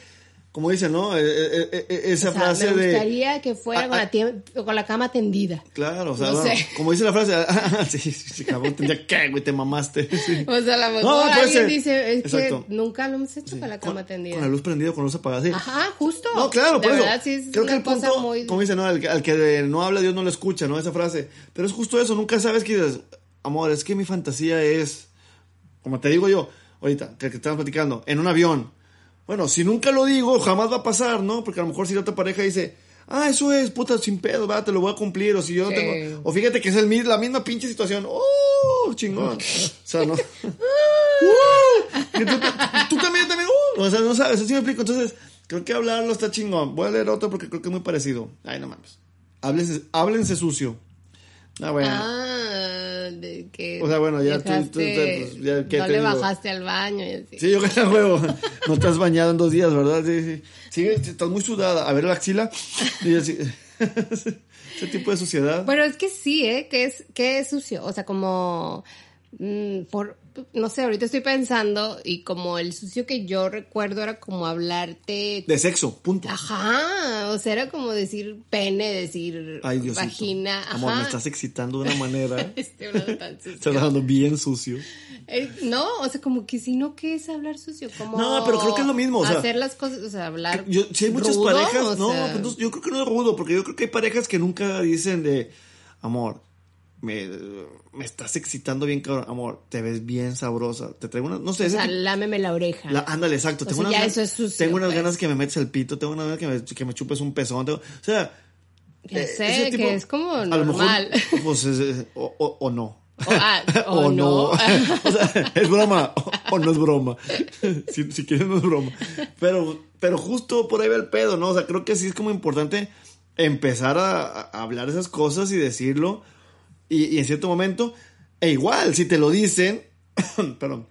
como dicen, ¿no? Eh, eh, eh, esa frase de... Me gustaría que fuera con, la con, la cama tendida. Claro, o sea, como dice la frase, ah, sí, sí, sí, cabrón, tendría que, güey, te mamaste. O sea, a lo mejor alguien dice, es que nunca lo hemos hecho con la cama tendida. Con la luz prendida, con la luz apagada, sí. Ajá, justo. No, claro, por eso. creo que el punto, muy... como dice, ¿no? Al, al, que no habla, Dios no lo escucha, ¿no? Esa frase. Pero es justo eso, nunca sabes que dices, amor, es que mi fantasía es, como te digo yo, ahorita, que, que estamos platicando, en un avión bueno, si nunca lo digo, jamás va a pasar, ¿no? Porque a lo mejor si la otra pareja dice, ah, eso es, puta, sin pedo, va, te lo voy a cumplir. O si yo tengo. O fíjate que es el, la misma pinche situación. ¡Oh! Chingón. O sea, no. ¡Uh! tú, también, también. ¡Uh! O sea, no sabes, así me explico. Entonces, creo que hablarlo está chingón. Voy a leer otro porque creo que es muy parecido. Ay, no mames. Háblense, háblense sucio. Ah, bueno. Ah, de que. O sea, bueno, ya tú. tú, pues, ya, ¿qué no le bajaste al baño y así. Sí, yo que huevo. No has bañado en dos días, ¿verdad? Sí, sí. Sí, estás muy sudada. A ver la axila. Y así. Ese tipo de suciedad. Bueno, es que sí, ¿eh? Que es, que es sucio. O sea, como. Mm, por, no sé, ahorita estoy pensando y como el sucio que yo recuerdo era como hablarte... De sexo, punto. Ajá, o sea, era como decir pene, decir vagina. Ajá. Amor, me estás excitando de una manera... estoy hablando tan sucio. Estás hablando bien sucio. Eh, no, o sea, como que si no, ¿qué es hablar sucio? Como no, pero creo que es lo mismo. O sea, hacer las cosas, o sea, hablar. Yo, si hay muchas parejas, no, yo creo que no es rudo, porque yo creo que hay parejas que nunca dicen de amor, me, me estás excitando bien, cabrón. Amor, te ves bien sabrosa. Te traigo una, no sé. O sea, lámeme la oreja. ándale, exacto. tengo unas, ganas, tengo unas ganas que me metes el pito, tengo unas ganas que me, que me chupes un pezón. o sea, ya eh, sé, que es como normal. pues, o, o, no. O, ah, no. o sea, es broma o, no es broma. si, si quieres, no es broma. Pero, pero justo por ahí va el pedo, ¿no? O sea, creo que sí es como importante empezar a, a hablar esas cosas y decirlo y, en cierto momento, e igual, si te lo dicen, perdón,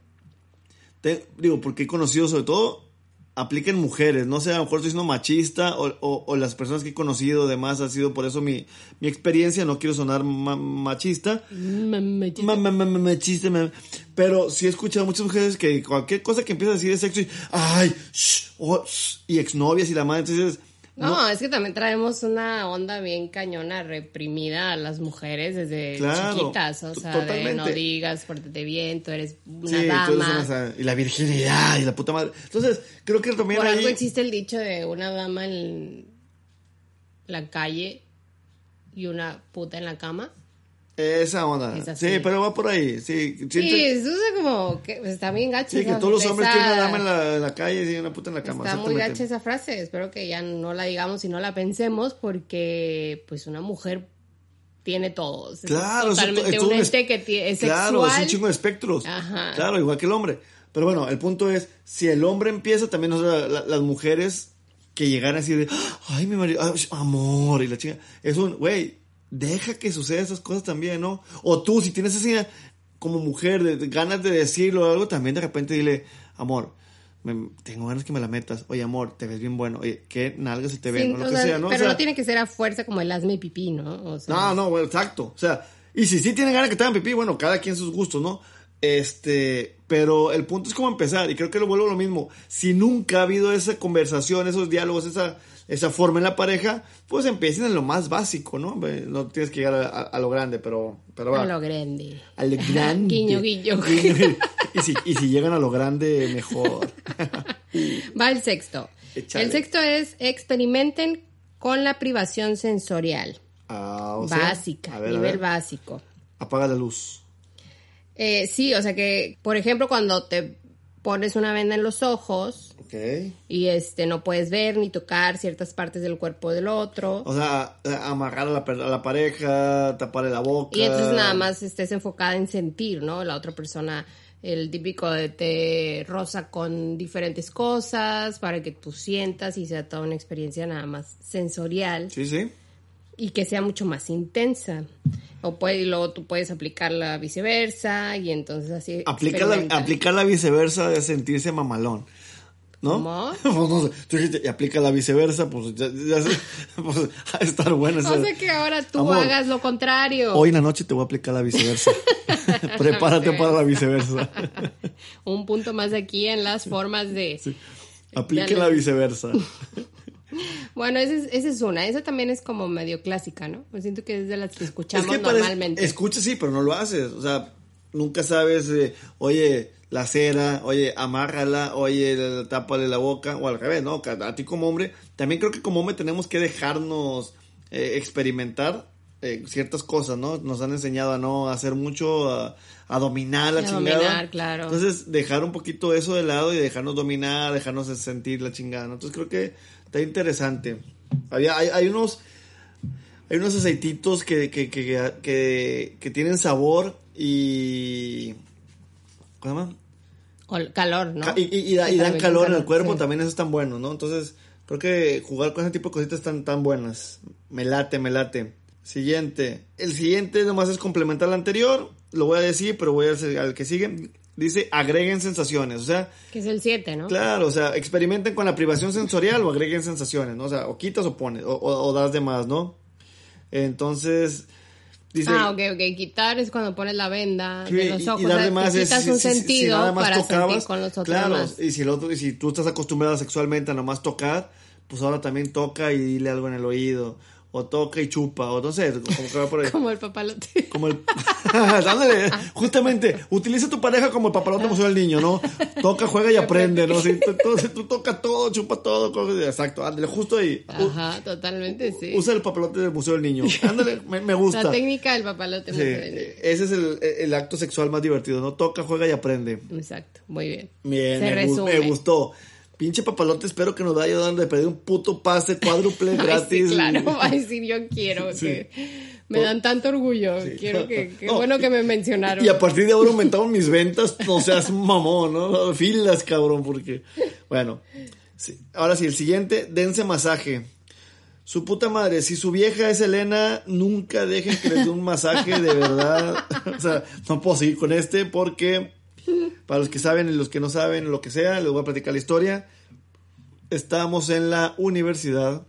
te, digo, porque he conocido sobre todo, apliquen mujeres, no sé, a lo mejor estoy siendo machista o, o, las personas que he conocido, además ha sido por eso mi, mi experiencia, no quiero sonar machista, machista, pero sí he escuchado a muchas mujeres que cualquier cosa que empieza a decir de sexo y, ay, shh, oh, y exnovias y la madre, entonces no, es que también traemos una onda bien cañona reprimida a las mujeres desde chiquitas. O sea, de no digas, pórtate bien, tú eres una dama. y la virginidad y la puta madre. Entonces, creo que también. Por algo existe el dicho de una dama en la calle y una puta en la cama. Esa onda. Sí, pero va por ahí. Sí, sí eso es como que pues, está bien gacha. Sí, que todos los hombres tienen una dama en la, en la, calle y una puta en la cama. Está muy gacha esa frase. Espero que ya no la digamos y no la pensemos porque pues una mujer tiene todos. Claro, es totalmente un, ente que es Claro, es un chingo de espectros. Ajá. Claro, igual que el hombre. Pero bueno, el punto es, si el hombre empieza, también las mujeres que llegan así de, ay, mi marido, amor, y la chica, es un, güey, deja que suceda esas cosas también, ¿no? O tú, si tienes así, como mujer, de, ganas de decirlo o algo, también de repente dile, amor, tengo ganas que me la metas. Oye, amor, te ves bien bueno. Oye, qué nalgas se te ven, o lo que sea, ¿no? Pero no tiene que ser a fuerza como el hazme pipí, ¿no? no, no, bueno, exacto. O sea, y si sí tienen ganas que te hagan pipí, bueno, cada quien sus gustos, ¿no? Este, pero el punto es cómo empezar, y creo que lo vuelvo lo mismo. Si nunca ha habido esa conversación, esos diálogos, esa, esa forma en la pareja, pues empiecen en lo más básico, ¿no? No tienes que llegar a, lo grande, pero, pero va. A lo grande. A lo grande. guiño, guiño. y, si, y si llegan a lo grande, mejor. va el sexto. El sexto es experimenten con la privación sensorial. Ah, Básica, nivel básico. Apaga la luz. Eh, sí, o sea que, por ejemplo, cuando te pones una venda en los ojos y este no puedes ver ni tocar ciertas partes del cuerpo del otro. O sea, amarrar a la, pareja, taparle la boca. Y entonces nada más estés enfocada en sentir, ¿no? La otra persona, el típico de té rosa con diferentes cosas para que tú sientas y sea toda una experiencia nada más sensorial. Sí, sí. Y que sea mucho más intensa. O puede, y luego tú puedes aplicar la viceversa y entonces así. Aplicar la, viceversa de sentirse mamalón. ¿No? ¿Cómo? pues no sé. Tú dijiste, y aplica la viceversa, pues ya, ya pues, a estar bueno. No sé que ahora tú hagas lo contrario. Hoy en la noche te voy a aplicar la viceversa. Prepárate para la viceversa. Un punto más aquí en las formas de... Aplique la viceversa. Bueno, esa es, es, una. Esa también es como medio clásica, ¿no? Me siento que es de las que escuchamos normalmente. Escucha, sí, pero no lo haces. O sea, nunca sabes, eh, oye, la cera, oye, amárrala, oye, tápale la boca, o al revés, ¿no? A ti como hombre, también creo que como hombre tenemos que dejarnos eh, experimentar eh, ciertas cosas, ¿no? Nos han enseñado a no hacer mucho, a, dominar la chingada. Dominar, claro. Entonces, dejar un poquito eso de lado y dejarnos dominar, dejarnos sentir la chingada, ¿no? Entonces, creo que Está interesante. Había, hay, hay unos hay unos aceititos que, que, que, que, tienen sabor y... ¿Cómo se llama? calor, ¿no? Y, y, dan calor en el cuerpo, también eso es tan bueno, ¿no? Entonces, creo que jugar con ese tipo de cositas están tan buenas. Me late, me late. Siguiente. El siguiente nomás es complementar al anterior. Lo voy a decir, pero voy a hacer al que sigue dice agreguen sensaciones, o sea... Que es el 7, ¿no? Claro, o sea, experimenten con la privación sensorial o agreguen sensaciones, ¿no? O sea, o quitas o pones, o, das de más, ¿no? Entonces... Dice, ah, ok, ok. Quitar es cuando pones la venda de los ojos. Y, más quitas un sentido para sentir con los otros Claro, y si, el otro, y si tú estás acostumbrada sexualmente a nomás tocar, pues ahora también toca y dile algo en el oído o toca y chupa, o no sé, como que va por ahí. como el papalote. Como el... Ándale, justamente, utiliza tu pareja como el papalote museo del niño, ¿no? Toca, juega y aprende, ¿no? Si tú, tú, tocas todo, chupa todo, exacto, ándale, justo ahí. Ajá, totalmente, sí. Usa el papalote del museo del niño, ándale, me, gusta. La técnica del papalote museo del niño. Ese es el, el, acto sexual más divertido, ¿no? Toca, juega y aprende. Exacto, muy bien. Bien, me, me gustó. Pinche papalote, espero que nos vaya dando de pedir un puto pase cuádruple gratis. sí, claro, va a decir yo quiero. Que me dan tanto orgullo. Quiero que. Qué bueno que me mencionaron. Y a partir de ahora aumentaron mis ventas. No seas mamón, ¿no? Filas, cabrón, porque. Bueno. Sí. Ahora sí, el siguiente, dense masaje. Su puta madre, si su vieja es Elena, nunca dejen que les dé un masaje de verdad. o sea, no puedo seguir con este porque para los que saben y los que no saben, lo que sea, les voy a platicar la historia. Estábamos en la universidad.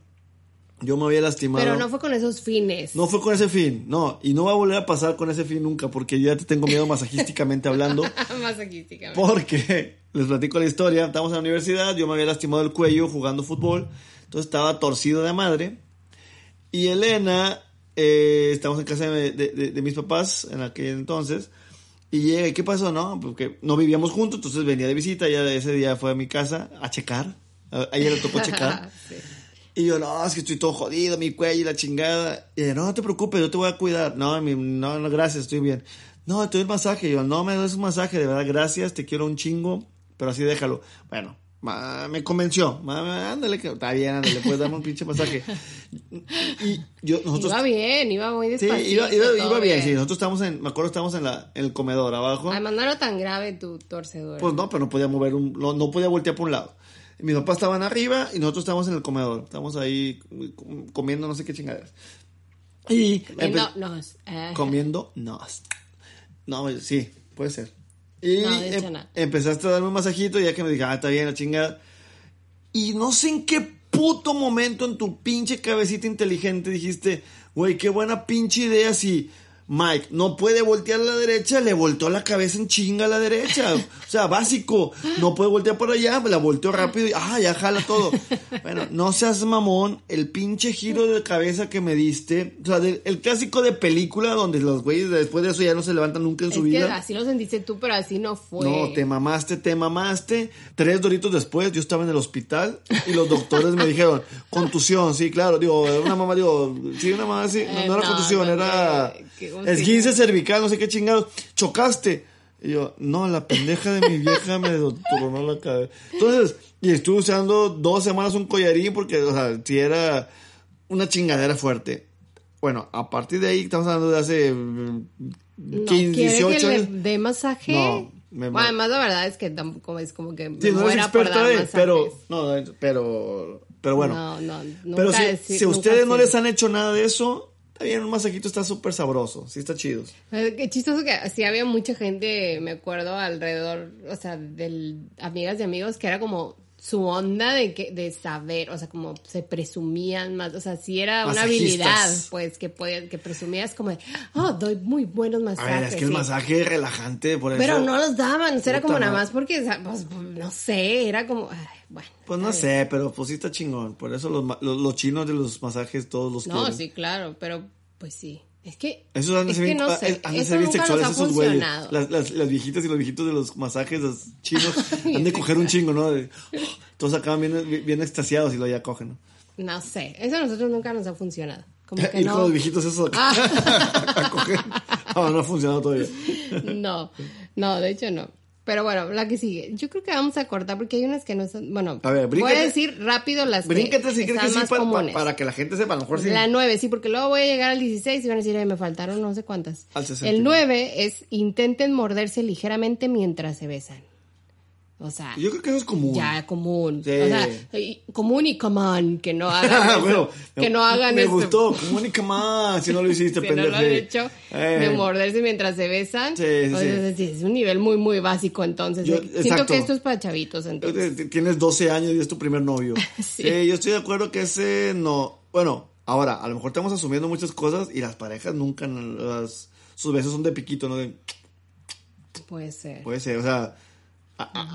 Yo me había lastimado. Pero no fue con esos fines. No fue con ese fin, no. Y no va a volver a pasar con ese fin nunca, porque ya te tengo miedo masajísticamente hablando. masajísticamente. Porque, les platico la historia, estábamos en la universidad, yo me había lastimado el cuello jugando fútbol, entonces estaba torcido de madre. Y Elena, eh, estamos en casa de mis papás en aquel entonces, y llega, ¿qué pasó? No, porque no vivíamos juntos, entonces venía de visita, ya ese día fue a mi casa a checar, a ella le tocó checar. Y yo, no, es que estoy todo jodido, mi cuello y la chingada. Y ella, no, no te preocupes, yo te voy a cuidar. No, no, no, gracias, estoy bien. No, te doy el masaje. Y yo, no me des un masaje, de verdad, gracias, te quiero un chingo, pero así déjalo. Bueno, me convenció. ándale, que está bien, ándale, puedes darme un pinche masaje. Y yo, nosotros, iba bien, iba muy despacito. Sí, iba, iba, iba bien, sí. Nosotros estábamos en, me acuerdo, estábamos en, la, en el comedor abajo. Además, no era tan grave tu torcedor. Pues no, pero no podía mover un, no, no podía voltear por un lado. Y mis papás estaban arriba y nosotros estábamos en el comedor. Estábamos ahí comiendo no sé qué chingaderas. Y comiendo nos. Eh. Comiendo nos. No, sí, puede ser. Y em, empezaste a darme un masajito, ya que me dije, ah, está bien, la chingada. Y no sé en qué puto momento en tu pinche cabecita inteligente dijiste, güey, qué buena pinche idea si Mike no puede voltear a la derecha, le volteó la cabeza en chinga a la derecha. O sea, básico. No puede voltear por allá, la volteó rápido y ah, ya jala todo. Bueno, no seas mamón, el pinche giro de cabeza que me diste. O sea, el clásico de película donde los güeyes después de eso ya no se levantan nunca en su vida. así lo sentiste tú, pero así no fue. No, te mamaste, te mamaste. Tres doritos después, yo estaba en el hospital y los doctores me dijeron, contusión, sí, claro. Digo, una mamá, digo, sí, una mamá, sí. No, era contusión, era Esguince cervical, no sé qué chingados. Chocaste. Y yo, no, la pendeja de mi vieja me tronó la cabeza. Entonces, y estuve usando dos semanas un collarín porque, o sea, si era una chingadera fuerte. Bueno, a partir de ahí estamos hablando de hace 15, 18 años. ¿De masaje? No. Me, bueno, además la verdad es que tampoco es como que sí, no eres por pero no, pero pero bueno. No, no, pero si, si ustedes no les han hecho nada de eso, Está un masajito está súper sabroso, sí está chido. Eh, qué chistoso que sí había mucha gente, me acuerdo, alrededor, o sea, de amigas y amigos, que era como su onda de que de saber, o sea, como se presumían más, o sea, si era una habilidad, pues que que presumías como de, oh, doy muy buenos masajes. A ver, es que el masaje es relajante, por eso. Pero no los daban, era como nada más porque, pues, no sé, era como, bueno. Pues no sé, pero pues sí está chingón. Por eso los, los, chinos de los masajes todos los No, sí, claro, pero pues sí. Es que, Esos han de ser, bien, no sé, han de ser bien sexuales esos güeyes. Las, las, las, viejitas y los viejitos de los masajes, los chinos, han de coger un chingo, ¿no? De, todos acaban bien, bien extasiados y lo ya cogen, ¿no? No sé, eso a nosotros nunca nos ha funcionado. Como que Ir no... con los viejitos eso ah. a coger. No, no ha funcionado todavía. No, no, de hecho no. Pero bueno, la que sigue. Yo creo que vamos a cortar porque hay unas que no son. Bueno, a ver, voy a decir rápido las bríncate, si crees que sí, para, para, que la gente sepa. A lo mejor sí. La 9, sí, porque luego voy a llegar al 16 y van a decir, me faltaron no sé cuántas. Al 60. El 9 es intenten morderse ligeramente mientras se besan. O sea, yo creo que eso es común. Ya, común. O sea, común y común, que no hagan. bueno, que no hagan Me gustó, común y común, si no lo hiciste, si pendejo. no lo han hecho, eh. de morderse mientras se besan. Sí, sí, sí. Es un nivel muy, muy básico, entonces. siento que esto es para chavitos, entonces. Tienes 12 años y es tu primer novio. sí. yo estoy de acuerdo que ese no. Bueno, ahora, a lo mejor estamos asumiendo muchas cosas y las parejas nunca. Las, sus besos son de piquito, ¿no? De, Puede ser. Puede ser, o sea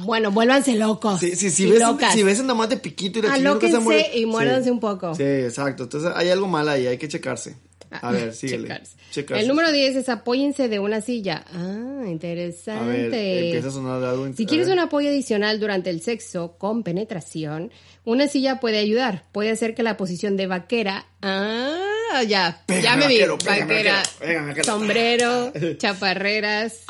bueno, vuélvanse locos. Sí, sí, si, ves, si ves más de piquito y la Alóquense se y muérdanse un poco. Sí, exacto. Entonces hay algo mal ahí, hay que checarse. A ver, síguele. Checarse. El número 10 es apóyense de una silla. Ah, interesante. A ver, empieza a sonar algo. Si quieres un apoyo adicional durante el sexo con penetración, una silla puede ayudar. Puede hacer que la posición de vaquera. Ah, ya. ya me vi. Vaquera, sombrero, chaparreras.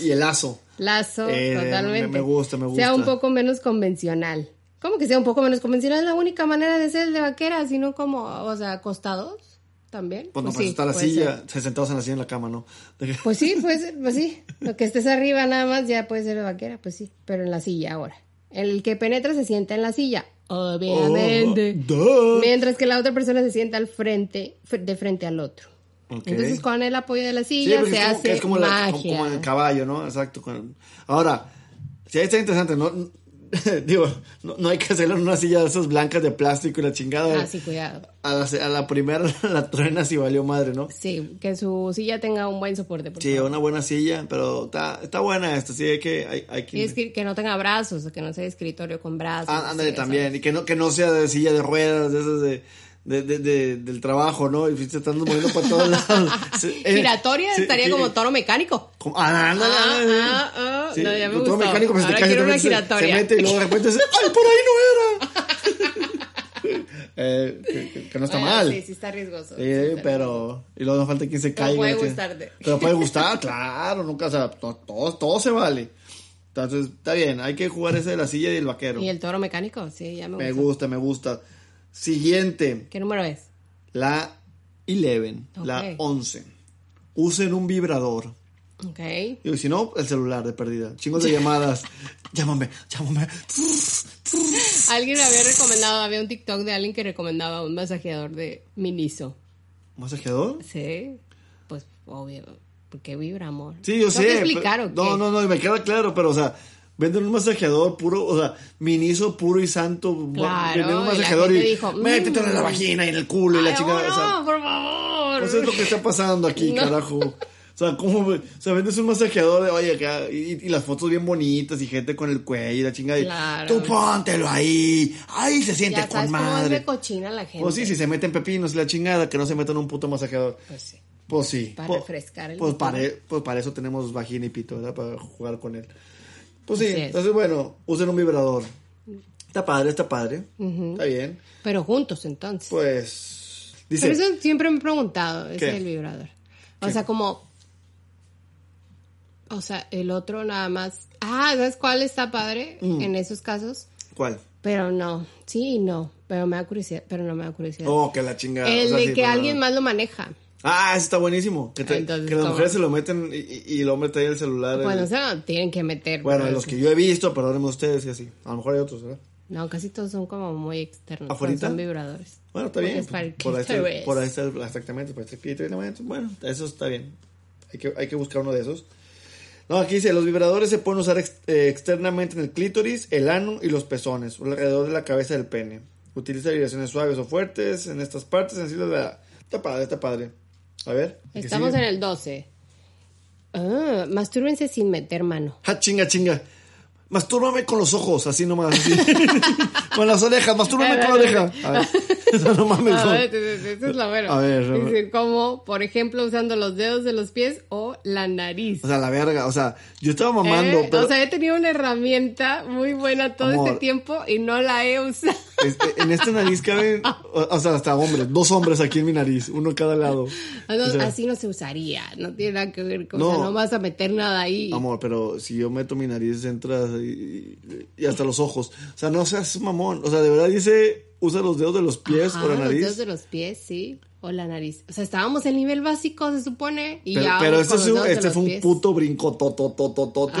y el lazo. Lazo, eh, totalmente. Me, gusta, me gusta. Sea un poco menos convencional. ¿Cómo que sea un poco menos convencional? Es la única manera de ser el de vaquera, sino como, o sea, acostados también. Pues no, pues, pues está la silla, se sentados en la silla en la cama, ¿no? Pues sí, puede ser, pues sí. Lo que estés arriba nada más ya puede ser de vaquera, pues sí, pero en la silla ahora. El que penetra se sienta en la silla, obviamente. Oh, mientras que la otra persona se sienta al frente, de frente al otro. Entonces con el apoyo de la silla se hace es como magia. como el caballo, ¿no? Exacto. Ahora, si está interesante, ¿no? Digo, no, hay que hacerlo en una silla de esas blancas de plástico y la chingada. Ah, sí, cuidado. A la, a la primera la truena si valió madre, ¿no? Sí, que su silla tenga un buen soporte. sí, una buena silla, pero está, está buena esta, sí, hay que... Hay, hay que... Y que, no tenga brazos, que no sea escritorio con brazos. Ah, ándale también, y que no, que no sea de silla de ruedas, de esas de de, de, de, del trabajo, ¿no? Y se están moviendo para todos lados. Eh, Giratoria estaría como toro mecánico. Como, ah, ah, ah, ah, sí, no, ya me toro mecánico, pues Ahora quiero una giratoria. se mete y luego de repente dice, ¡ay, por ahí no era! eh, que, no está mal. Sí, sí está riesgoso. Sí, pero... Y luego no falta quien se caiga. Pero puede gustarte. Pero puede gustar, claro, nunca, o sea, todo, todo, todo se vale. Entonces, está bien, hay que jugar ese de la silla y el vaquero. ¿Y el toro mecánico? Sí, ya me gusta. Me gusta, me gusta. Siguiente. ¿Qué número es? La 11, la 11. Usen un vibrador. Ok. Y si no, el celular de pérdida. Chingos de llamadas. llámame, llámame. Alguien había recomendado, había un TikTok de alguien que recomendaba un masajeador de Miniso. ¿Masajeador? Sí. Pues obvio. Porque vibra, amor. Sí, yo sé. explicar o qué? No, no, no, me queda claro, pero o sea, venden un masajeador puro, o sea, miniso puro y santo. Claro, venden un y masajeador y, gente dijo, métete en la "Mm". vagina y en el culo y la chingada. no, o sea, por favor. Eso es lo que está pasando aquí, No. carajo. O sea, ¿cómo? O sea, vendes un masajeador de, oye, acá, y, y las fotos bien bonitas y gente con el cuello y la chingada. y, Claro. Tú póntelo ahí. Ahí se siente Ya sabes con cómo es madre. de cochina la gente. Pues sí, si se meten pepinos y la chingada, que no se metan un puto masajeador. Pues sí. Pues sí. Para Pues- refrescar el pues para, pues para eso tenemos vagina y pito, ¿verdad? Para jugar con él. Pues sí, es. entonces bueno, usen un vibrador. Está padre, está padre. Está bien. Pero juntos entonces. Pues. Dice. Pero eso siempre me he preguntado, ese ¿Qué? del vibrador. O ¿Qué? sea, como... O sea, el otro nada más... Ah, ¿sabes cuál está padre Mm. en esos casos? ¿Cuál? Pero no, sí y no, pero me da curiosidad, pero no me da curiosidad. Oh, que la chingada. el o sea, de sí, que alguien más lo maneja. Ah, ese está buenísimo. Que, te- Entonces, que las ¿cómo? mujeres se lo meten y, y- el hombre trae el celular. Bueno, el- o sea, tienen que meter. bueno, los que yo he visto, perdónenme ustedes y así. A lo mejor hay otros, ¿verdad? No, casi todos son como muy externos. ¿Afuerita? Son vibradores. Bueno, está bien. es para el Por ahí, está, por ahí está, exactamente, por ahí está. Bueno, eso está bien. Hay que, hay que buscar uno de esos. No, aquí dice, los vibradores se pueden usar ex- eh, externamente en el clítoris, el ano y los pezones, alrededor de la cabeza del pene. Utiliza vibraciones suaves o fuertes en estas partes de la... Está padre, está padre. A ver. ¿el que Estamos en el 12. Ah, mastúrbense sin meter mano. Ja, chinga, chinga. Mastúrbame con los ojos, así nomás. Así. con las orejas, mastúrbame con la oreja. A ver. Eso no mames. A ver, esa es la buena. A ver, a ver. Como, por ejemplo, usando los dedos de los pies o la nariz. O sea, la verga. O sea, yo estaba mamando, Eh, pero O sea, he tenido una herramienta muy buena todo Amor. este tiempo y no la he usado. Este, en esta nariz caben, o, o sea, hasta hombres, dos hombres aquí en mi nariz, uno a cada lado. Ah, no, O sea, así no se usaría, no tiene nada que ver con, No. o sea, no vas a meter nada ahí. Amor, pero si yo meto mi nariz, entra y, y hasta los ojos. O sea, no seas mamón. O sea, de verdad dice, usa los dedos de los pies Ajá, o la Los nariz. dedos de los pies, sí, o la nariz. O sea, estábamos en nivel básico, se supone, y Pero, ya pero este, es los un- este los fue un pies. puto brinco,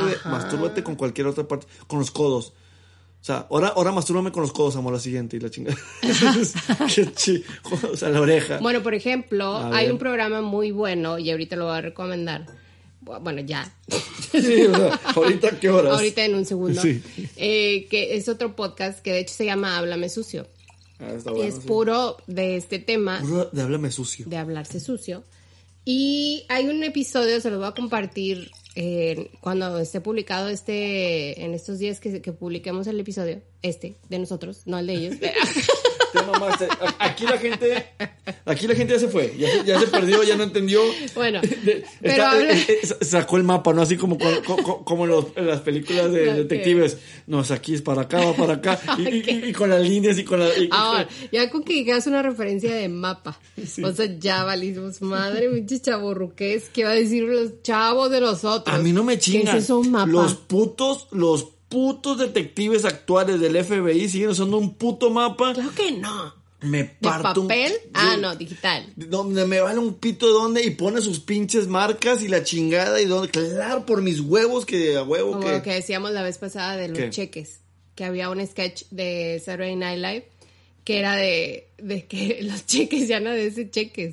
de Ajá. mastúrbate con cualquier otra parte, con los codos. O sea, ahora, ahora mastúrbame con los codos, amor, la siguiente y la chingada. O sea, la oreja. Bueno, por ejemplo, hay un programa muy bueno, y ahorita lo voy a recomendar. Bu- Bueno, ya. Sí, o sea, ahorita qué horas. Ahorita en un segundo. Sí. Eh, que es otro podcast que de hecho se llama Háblame Sucio. Ah, está Y bueno, es sí. puro de este tema. Puro de háblame sucio. de hablarse sucio. Y hay un episodio, se los voy a compartir eh, cuando esté publicado este, en estos días que, que publiquemos el episodio, este, de nosotros, no el de ellos. Mamaste. Aquí la gente, aquí la gente ya se fue, ya se, ya se perdió, ya no entendió. Bueno, pero está- habla- eh, eh, sacó el mapa, ¿no? Así como, co- co- como los- las películas de detectives. No, es aquí, es para acá, va para acá. Y, y- y- y con las líneas y con la... y- Ahora, ya con que digas una referencia de mapa. O sea, ya valimos madre, pinche chaborruques, ¿qué va a decir los chavos de nosotros? a mí no me ¿Qué chingan. es eso, un mapa? Los putos, los putos detectives actuales del FBI siguen usando un puto mapa. Claro que no. Me ¿De parto un- papel? Ah, Sí. no, digital. Donde me vale un pito de dónde y pone sus pinches marcas y la chingada y donde. Claro, por mis huevos que a huevo Como que. lo que decíamos la vez pasada de los ¿Qué? cheques, que había un sketch de Saturday Night Live que era de, de que los cheques ya no de ese cheques,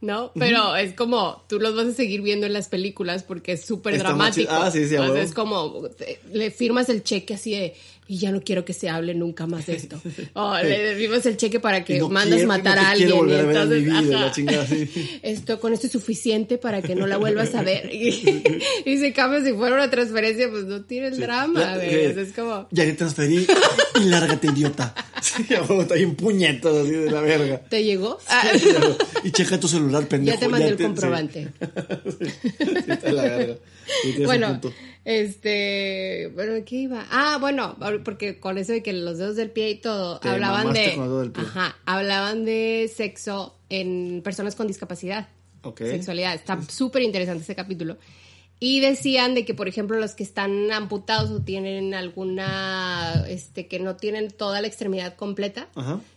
¿no? Pero es como, tú los vas a seguir viendo en las películas porque es súper dramático. Ah, sí, sí, huevo. es como, le firmas el cheque así de, y ya no quiero que se hable nunca más de esto. O le firmas el cheque para que no mandas quiero- matar no a alguien. y a entonces, vida, ajá. la chingada, sí. Esto, con esto es suficiente para que no la vuelvas a ver. Y, y se cambia si fuera una transferencia, pues no tiene el drama, Ya, eh, es como, Ya te transferí y lárgate, idiota. Sí, a está bien puñetas así de la verga. ¿te llegó? Ah, Y checa tu celular, pendejo. ya te mandé el comprobante. Está la verga. Bueno, este, bueno, ¿qué iba? Ah, bueno, porque con eso de que los dedos del pie y todo, Te hablaban de, con del pie. ajá, hablaban de sexo en personas con discapacidad. Sexualidad. Está súper interesante ese capítulo. Y decían de que, por ejemplo, los que están amputados o tienen alguna, este, que no tienen toda la extremidad completa,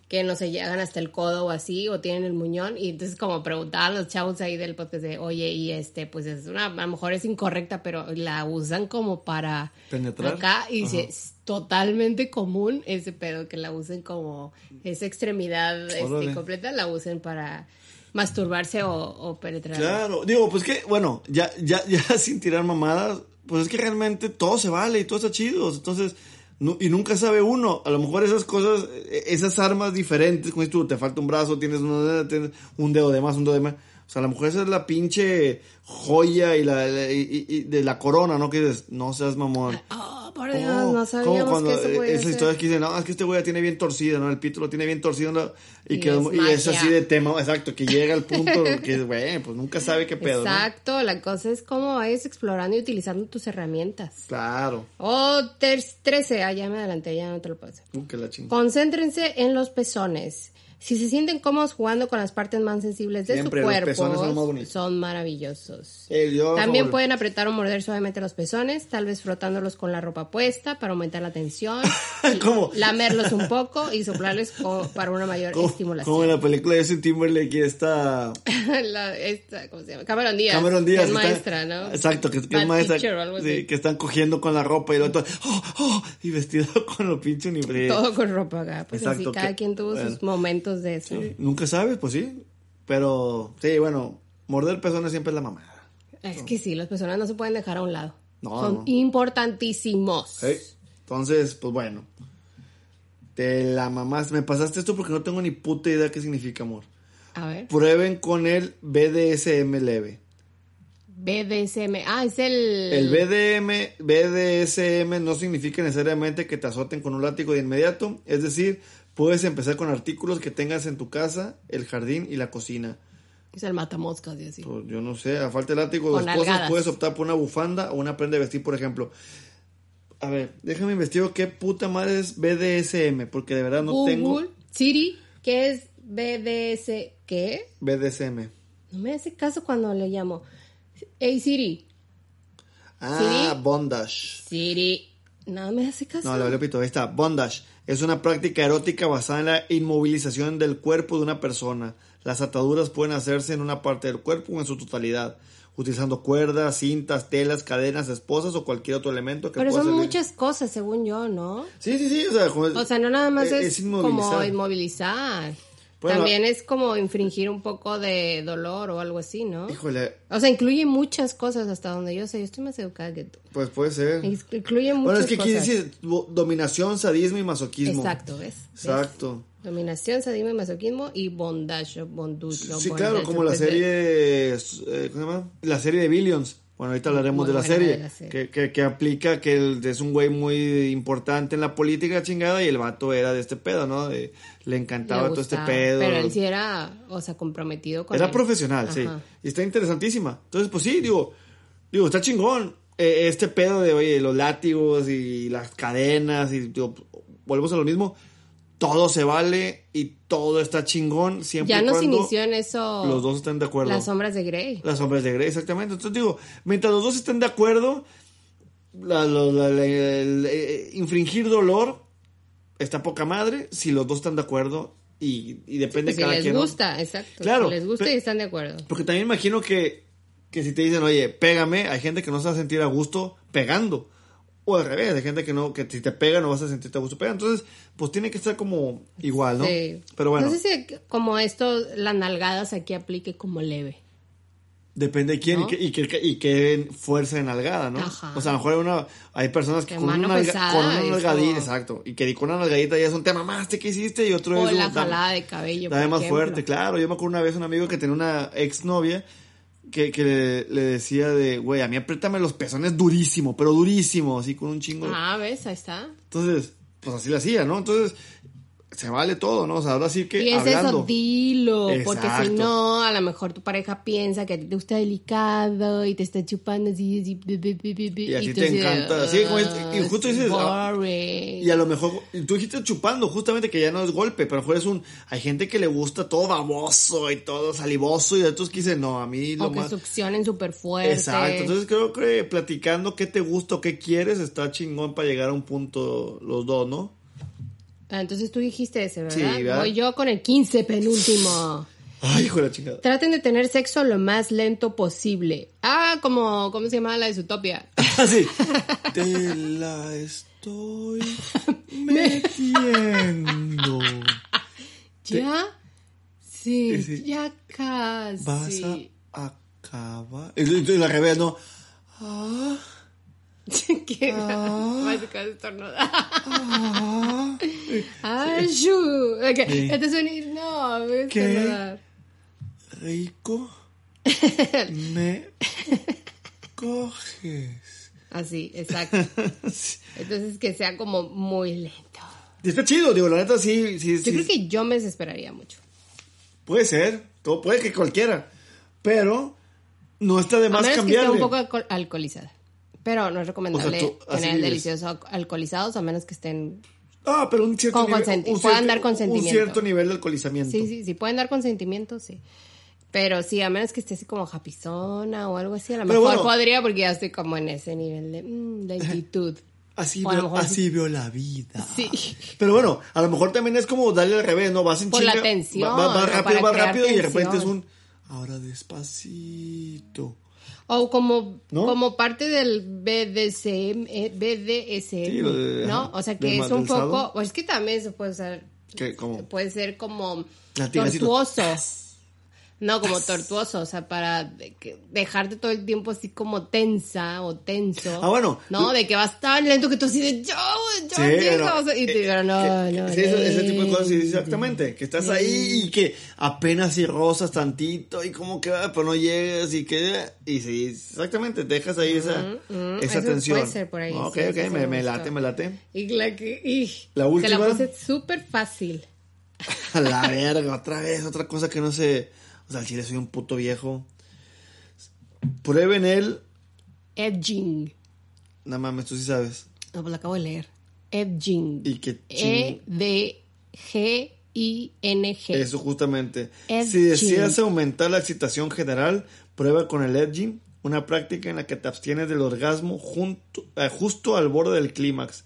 que no se llegan hasta el codo o así, o tienen el muñón, y entonces como preguntaban los chavos ahí del podcast de, oye, y este, pues es una, a lo mejor es incorrecta, pero la usan como para... Penetrar. Acá, y dice, es totalmente común ese pedo, que la usen como esa extremidad este, completa, la usen para masturbarse o, penetrar. Claro, digo, pues que, bueno, ya, ya, ya sin tirar mamadas, pues es que realmente todo se vale y todo está chido. Entonces, y nunca sabe uno. A lo mejor esas cosas, e, esas armas diferentes, como tú, te falta un brazo, tienes, un dedo de más, un dedo de más. O sea, a lo mejor esa es la pinche joya y la, de la corona, ¿no? Que dices, no seas mamón. Oh, por Dios, no sabíamos que eso Esa historia que dicen, no, es que este güey tiene bien torcido, ¿no? El pito lo tiene bien torcido, Y, que, es, así de tema, exacto, que llega al punto que, güey, pues nunca sabe qué pedo, Exacto, la cosa es cómo vayas explorando y utilizando tus herramientas. Claro. Oh, 13, ah, ya me adelanté, ya no te lo puedo hacer. Uh, la Concéntrense en los pezones. Si se sienten cómodos jugando con las partes más sensibles de su cuerpo, son, maravillosos. También pueden apretar o morder suavemente los pezones, tal vez frotándolos con la ropa puesta para aumentar la tensión, ¿Cómo? lamerlos un poco y soplarles para una mayor estimulación. Como en la película de Justin Timberlake está... la, esta, ¿Cómo se llama? Cameron Díaz. Cameron Díaz. Que es maestra, ¿no? Exacto, que, es maestra. Sí, que están cogiendo con la ropa y lo otro, oh, oh, y vestido con lo pinche unibre. Todo con ropa acá. Pues así cada quien tuvo sus momentos de eso. nunca sabes, pues sí. Pero sí, bueno, morder personas siempre es la mamada. Es que sí, las personas no se pueden dejar a un lado. Son importantísimos. Entonces, pues bueno. Te la mamás. Me pasaste esto porque no tengo ni puta idea qué significa amor. A ver. Prueben con el BDSM leve. BDSM. Ah, es el. El BDM, BDSM no significa necesariamente que te azoten con un látigo de inmediato. Es decir, Puedes empezar con artículos que tengas en tu casa, el jardín y la cocina. Es el matamoscas y así. Pues, yo no sé, a falta de látigo de cosas puedes optar por una bufanda o una prenda de vestir, por ejemplo. A ver, déjame investigar qué puta madre es BDSM, porque de verdad no tengo. Siri, ¿qué es BDS? ¿Qué? BDSM. No me hace caso cuando le llamo. Hey Siri. Ah, bondage. Siri. No me hace caso. No, lo repito, ahí está, bondage es una práctica erótica basada en la inmovilización del cuerpo de una persona. Las ataduras pueden hacerse en una parte del cuerpo o en su totalidad, utilizando cuerdas, cintas, telas, cadenas, esposas o cualquier otro elemento que Pero son muchas cosas, según yo, ¿no? Sí, sí, sí. O sea, no nada más es, como inmovilizar. También es como infringir un poco de dolor o algo así, ¿no? Híjole. O sea, incluye muchas cosas hasta donde yo sé. Yo estoy más educada que tú. Pues puede ser. Incluye muchas cosas. Bueno, es que quiere decir dominación, sadismo y masoquismo. Exacto, ¿ves? Exacto. Dominación, sadismo y masoquismo y bondage, bondage. Sí, claro, como la serie, eh, ¿cómo se llama? La serie de Billions. Bueno, ahorita hablaremos de la, serie, Que, que, que, aplica que es un güey muy importante en la política chingada y el vato era de este pedo, ¿no? De, le encantaba todo este pedo. Pero él sí era, o sea, comprometido con Era profesional, sí. Y está interesantísima. Entonces, pues sí, digo, digo, está chingón. Eh, este pedo de, oye, los látigos y las cadenas y, digo, volvemos a lo mismo todo se vale y todo está chingón siempre ya nos inició en eso los dos estén de acuerdo. las sombras de Grey. Las sombras de Grey exactamente. Entonces digo mientras los dos estén de acuerdo eh, infringir dolor está poca madre si los dos están de acuerdo y, y depende de cada si les gusta exacto. Claro si les gusta y están de acuerdo. porque también imagino que que si te dicen oye pégame hay gente que no se va a sentir a gusto pegando o al revés, de gente que no, que si te pega no vas a sentirte a gusto pega. Entonces, pues tiene que estar como igual, ¿no? Sí. Pero bueno. No sé si como esto, las nalgadas aquí aplique como leve. Depende de quién y, qué, y, qué, fuerza de nalgada, ¿no? Ajá. O sea, a lo mejor hay, una, hay personas que con una, nalga, con una, nalgadita, exacto, y que con una nalgadita ya es un tema más, ¿qué hiciste? Y otro o es la jalada de cabello. Está más fuerte, claro. Yo me acuerdo una vez un amigo que tenía una exnovia que, que le, decía de, güey, a mí apriétame los pezones durísimo, pero durísimo, así con un chingo. Ah, ves, ahí está. Entonces, pues así le hacía, ¿no? Entonces, se vale todo, ¿no? O sea, ahora sí que Y es hablando. eso, dilo, porque si no, a lo mejor tu pareja piensa que a ti te gusta delicado y te está chupando así, así, Y a ti te así encanta, sí, como es- y "Ah, justo es dices, ah, boring". Y a lo mejor, tú dijiste chupando, justamente que ya no es golpe, pero es un, hay gente que le gusta todo baboso y todo salivoso y otros que dicen, no, a mí lo o que succionen súper fuerte. Exacto, entonces creo que platicando qué te gusta o qué quieres está chingón para llegar a un punto los dos, ¿no? Ah, entonces tú dijiste ese, ¿verdad? Sí, ¿verdad? Voy yo con el 15 penúltimo. Ay, hijo de la chingada. Traten de tener sexo lo más lento posible. Ah, como, ¿cómo se llama la de Zootopia? Así. Te la estoy metiendo. ¿Ya? Sí, Sí. ya casi. Vas a acabar. Y la revés, ¿no? Ah, ¿Qué? Ah. Vas a estornudar. ah. Ah, shu. Ok, Sí. Este suena... No, voy ¿Qué? estornudar. Rico. Me coges. Así, exacto. Entonces que sea como muy lento. Y está chido, digo, la neta sí, sí, Yo sí. creo que yo me desesperaría mucho. Puede ser, todo puede que cualquiera. Pero no está de más que cambiarle. esté un poco alco- alcoholizada. Pero no es recomendable O sea, tú así tener deliciosos alcoholizados a menos que estén... Ah, pero un cierto Con nivel. consenti- un puedan cierto- dar consentimiento. Un cierto nivel de alcoholizamiento. Sí, sí, sí, pueden dar consentimiento, sí. Pero sí, a menos que esté así como japizona o algo así, a lo Pero mejor bueno. podría porque ya estoy como en ese nivel de mm. Así, veo, así veo la vida. Sí. Pero bueno, a lo mejor también es como darle al revés, ¿no? Vas en Por chinga. la tensión, Va, va- va ¿no? rápido, va rápido y de repente es un. Ahora despacito. O como, ¿No? como parte del BDSM, eh, BDSM Sí, de- ¿no? O sea, que es un poco, pues es que también se puede usar, ¿Qué? ¿Cómo? puede ser como tortuoso. No, como tortuoso, o sea, para dejarte todo el tiempo así como tensa o tenso. Ah, bueno. No, de que vas tan lento que tú así de yo, yo, Sí, llega", no, o sea, y te eh, digo, no, no, sí, ese, ese tipo de cosas, sí, lento". exactamente. Que estás ahí y que apenas si rozas tantito y como que, pero no llegas y que. Y sí, exactamente, dejas ahí esa, ujú, esa eso tensión. puede ser por ahí, Ok, sí, ok, eso me, me me gustó. late, me late. Y la que, y, La Se última. la puse súper fácil. A la verga, otra vez, otra cosa que no sé. O sea, al chile soy un puto viejo. Prueben el. Edging. No mames, tú sí sabes. No, pues lo acabo de leer. Edging. Y que E E-D-G-I-N-G. Eso justamente. Edging. Si deseas aumentar la excitación general, prueba con el edging, una práctica en la que te abstienes del orgasmo junto, eh, justo al borde del clímax.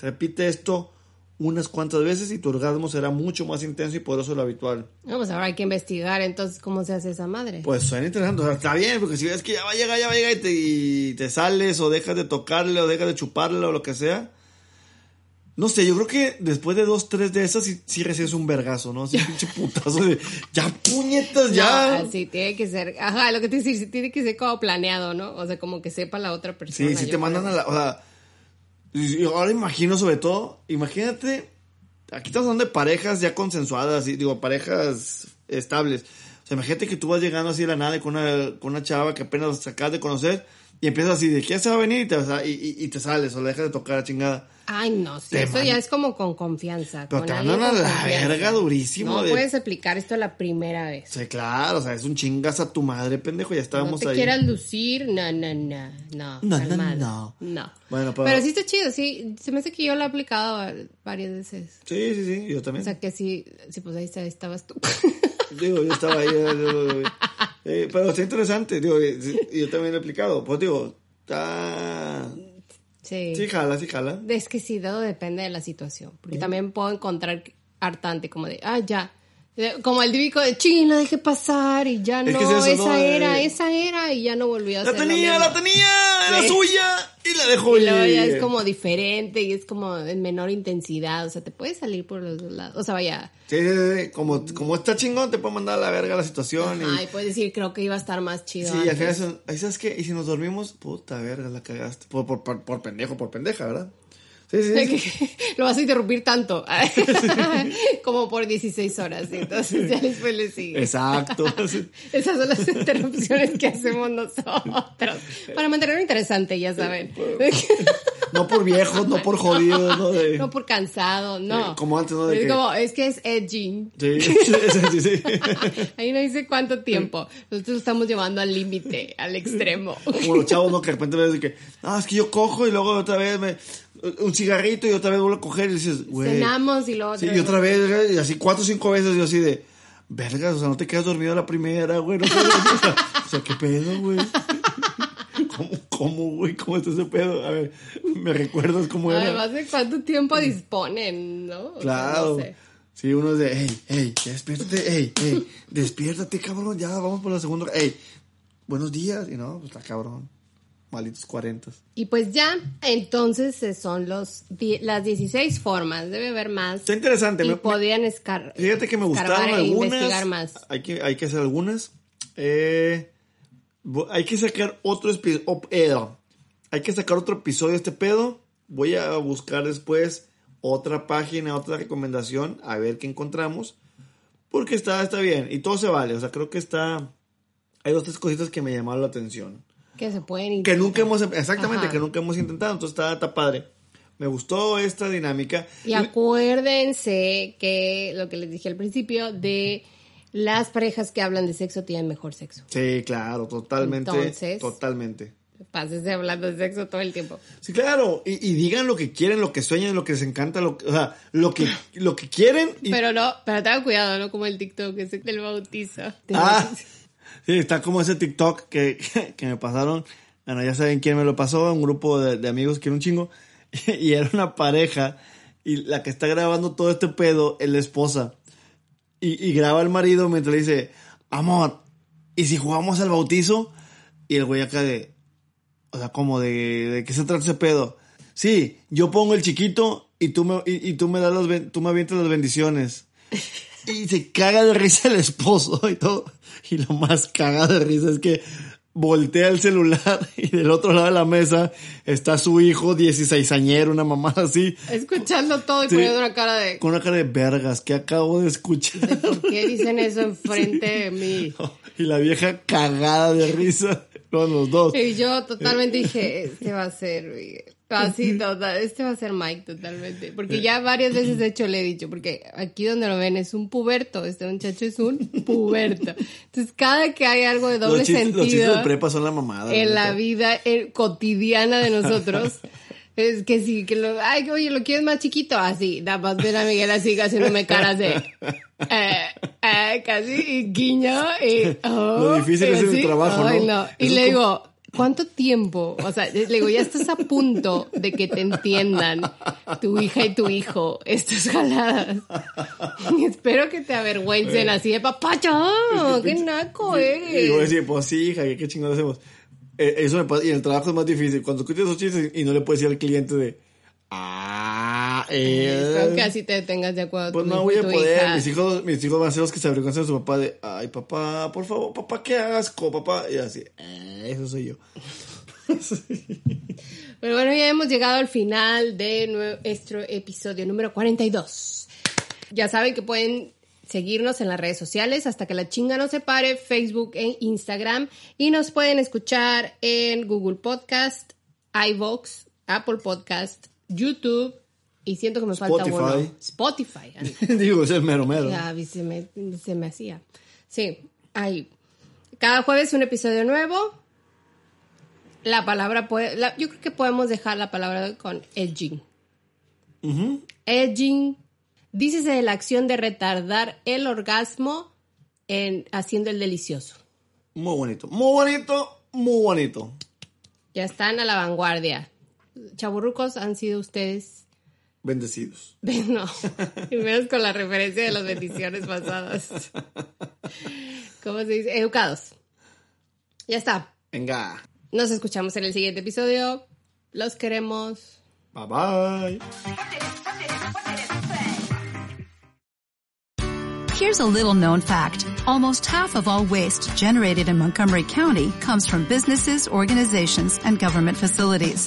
Repite esto unas cuantas veces y tu orgasmo será mucho más intenso y poderoso de lo habitual. No, pues ahora hay que investigar entonces cómo se hace esa madre. Pues suena interesante, o sea, está bien, porque si ves que ya va a llegar, ya va a llegar y te, y te sales o dejas de tocarle o dejas de chuparle o lo que sea. No sé, yo creo que después de dos, tres de esas sí, sí recibes un vergazo, ¿no? Así pinche putazo de, ya puñetas, ya. No, sí, tiene que ser, ajá, lo que te decir, sí tiene que ser como planeado, ¿no? O sea, como que sepa la otra persona. Sí, yo te mandan a la. O sea, y ahora imagino sobre todo, imagínate, aquí estamos hablando de parejas ya consensuadas, y digo, parejas estables. O sea, imagínate que tú vas llegando así de la nada con una, con una chava que apenas acabas de conocer y empiezas así de ya se va a venir y te, y, y- y te sales o la dejas de tocar a chingada. Ay, no, sí, Te eso man- ya es como con confianza. Pero con te a la verga durísimo. No de- puedes aplicar esto la primera vez. Sí, claro, o sea, es un chingas a tu madre, pendejo, ya No estábamos te ahí. quieras lucir, no, no, no, no. No, no, no. No. Bueno, pero- pero... sí está chido, sí. Se me hace que yo lo he aplicado va- varias veces. Sí, sí, sí, yo O también. sea que sí, sí pues ahí está- estabas tú. Digo, yo estaba ahí. Eh, pero está interesante, digo, eh, y yo también lo he explicado. Pues digo, está. sí. Sí, jala, sí, jala. Es que sí, todo depende de la situación. Porque también puedo encontrar hartante, como de, ah, ya. De- Como el típico de, ching, la dejé pasar y ya Es no, eso, esa ¿no? era, Eh, esa era y ya no volví a La hacer lo tenía, mismo. la tenía, era Sí. suya y la dejó Y luego ya es como diferente y es como en menor intensidad, o sea, te puedes salir por los dos lados. O sea, vaya, Sí, sí, sí, Como, como está chingón, te puede mandar a la verga la situación. y- ay, puedes decir, creo que iba a estar más chido. Sí, al antes. final, sabes qué, y si nos dormimos, puta verga, la cagaste. Por, por, por, por pendejo, por pendeja, ¿verdad? Sí, sí, sí. Lo vas a interrumpir tanto, como por 16 horas, entonces ya después le sigue. Exacto. Esas son las interrupciones que hacemos nosotros. Para mantenerlo interesante, ya saben. no por viejos, no por jodidos, no de... No por cansado, no. como antes, ¿no? es como, es que es edging. Sí, sí, sí. Ahí no dice cuánto tiempo. Nosotros lo estamos llevando al límite, al extremo. Como los chavos, ¿no? Que de repente ves que, ah, es que yo cojo y luego otra vez me un cigarrito y otra vez vuelvo a coger y dices, güey. Cenamos y luego Sí, y otra vez, y así cuatro o cinco veces yo así de, vergas, o sea, no te quedas dormido la primera, güey. No o sea, ¿qué pedo, güey? ¿Cómo, cómo, güey? ¿Cómo está ese pedo? A ver, ¿me recuerdas cómo era? Además de cuánto tiempo disponen, ¿no? claro. Sí, uno es de, hey, hey, despiértate, hey, hey, despiértate, cabrón, ya, vamos por la segunda, hey, buenos días, y no, pues está cabrón malitos 40. Y pues ya, entonces eh, son los las 16 formas, debe haber más. Está interesante. Y me, podían escar Fíjate que me gustaron e algunas. Investigar más. Hay que, hay que hacer algunas. Eh, hay que sacar otro episodio. hay que sacar otro episodio de este pedo. Voy a buscar después otra página, otra recomendación, a ver qué encontramos. Porque está, está bien. Y todo se vale. O sea, creo que está. Hay dos, tres cositas que me llamaron la atención. Que se pueden Que nunca hemos, exactamente, que nunca hemos intentado. Entonces está, padre. Me gustó esta dinámica. Y acuérdense que lo que les dije al principio de las parejas que hablan de sexo tienen mejor sexo. Sí, claro, totalmente. Entonces, totalmente. Pásense hablando de sexo todo el tiempo. Sí, claro. Y, digan lo que quieren, lo que sueñan, lo que les encanta, lo, o sea, lo que, lo que quieren. Pero no, pero tengan cuidado, ¿no? Como el TikTok ese del bautizo. Ah, Sí, está como ese TikTok que, que, me pasaron. Bueno, ya saben quién me lo pasó, un grupo de, amigos que era un chingo. Y, era una pareja. Y la que está grabando todo este pedo es la esposa. Y, graba al marido mientras le dice, amor, ¿y si jugamos al bautizo? Y el güey acá de, o sea, como de, de qué se trata ese pedo. Sí, yo pongo el chiquito y tú me, y, tú me das las, tú me avientas las bendiciones. Y se caga de risa el esposo y todo. Y lo más caga de risa es que voltea el celular y del otro lado de la mesa está su hijo 16 añero, una mamá así. Escuchando todo y poniendo una cara de... Con una cara de vergas que acabo de escuchar. ¿Por qué dicen eso enfrente de mí? Y la vieja cagada de risa con los dos. Y yo totalmente dije, este va a ser Así, total. Este va a ser Mike totalmente. Porque ya varias veces, de hecho, le he dicho, porque aquí donde lo ven es un puberto. Este muchacho es un puberto. Entonces, cada que hay algo de doble sentido. Los chistes de prepa son la mamada. En la vida eh, cotidiana de nosotros. Es que sí, que lo, ay, oye, ¿lo quieres más chiquito? Así, nada más ver a Miguel así haciéndome caras de, eh, eh, casi, guiño, y, oh, Lo difícil es el trabajo, ¿no? no. Y le digo, ¿Cuánto tiempo? O sea, le digo, ya estás a punto de que te entiendan tu hija y tu hijo estas jaladas. Y espero que te avergüencen así de papacho. ¡Qué naco eres! Y voy a decir, pues sí, hija, ¿qué chingados hacemos? Eh, eso me pasa, y el trabajo es más difícil. Cuando escuchas esos chistes y no le puedes decir al cliente de, ah, eh. Espero que así te tengas de acuerdo. Pues no voy a poder. Mis hijos, mis hijos van a ser los que se avergüenzan de su papá de, ay, papá, por favor, papá, qué asco, papá. Y así, eh, eso soy yo. Pero bueno, ya hemos llegado al final de nuestro episodio número 42. Ya saben que pueden seguirnos en las redes sociales hasta que la chinga no se pare, Facebook e Instagram. Y nos pueden escuchar en Google Podcast, iVoox, Apple Podcast, YouTube. Y siento que me falta uno. Spotify. Digo, es el mero mero. Ya, se me, se me hacía. Sí, ahí. Cada jueves un episodio nuevo. La palabra puede. yo creo que podemos dejar la palabra con edging. Edging Dícese de la acción de retardar el orgasmo en haciendo el delicioso. Muy bonito, muy bonito, muy bonito. Ya están a la vanguardia. Chaburrucos han sido ustedes bendecidos. No, y menos con la referencia de las bendiciones pasadas. ¿Cómo se dice? Educados. Ya está. Venga. Nos escuchamos en el siguiente episodio. Los queremos. Bye bye. Here's a little known fact. Almost half of all waste generated in Montgomery County comes from businesses, organizations, and government facilities.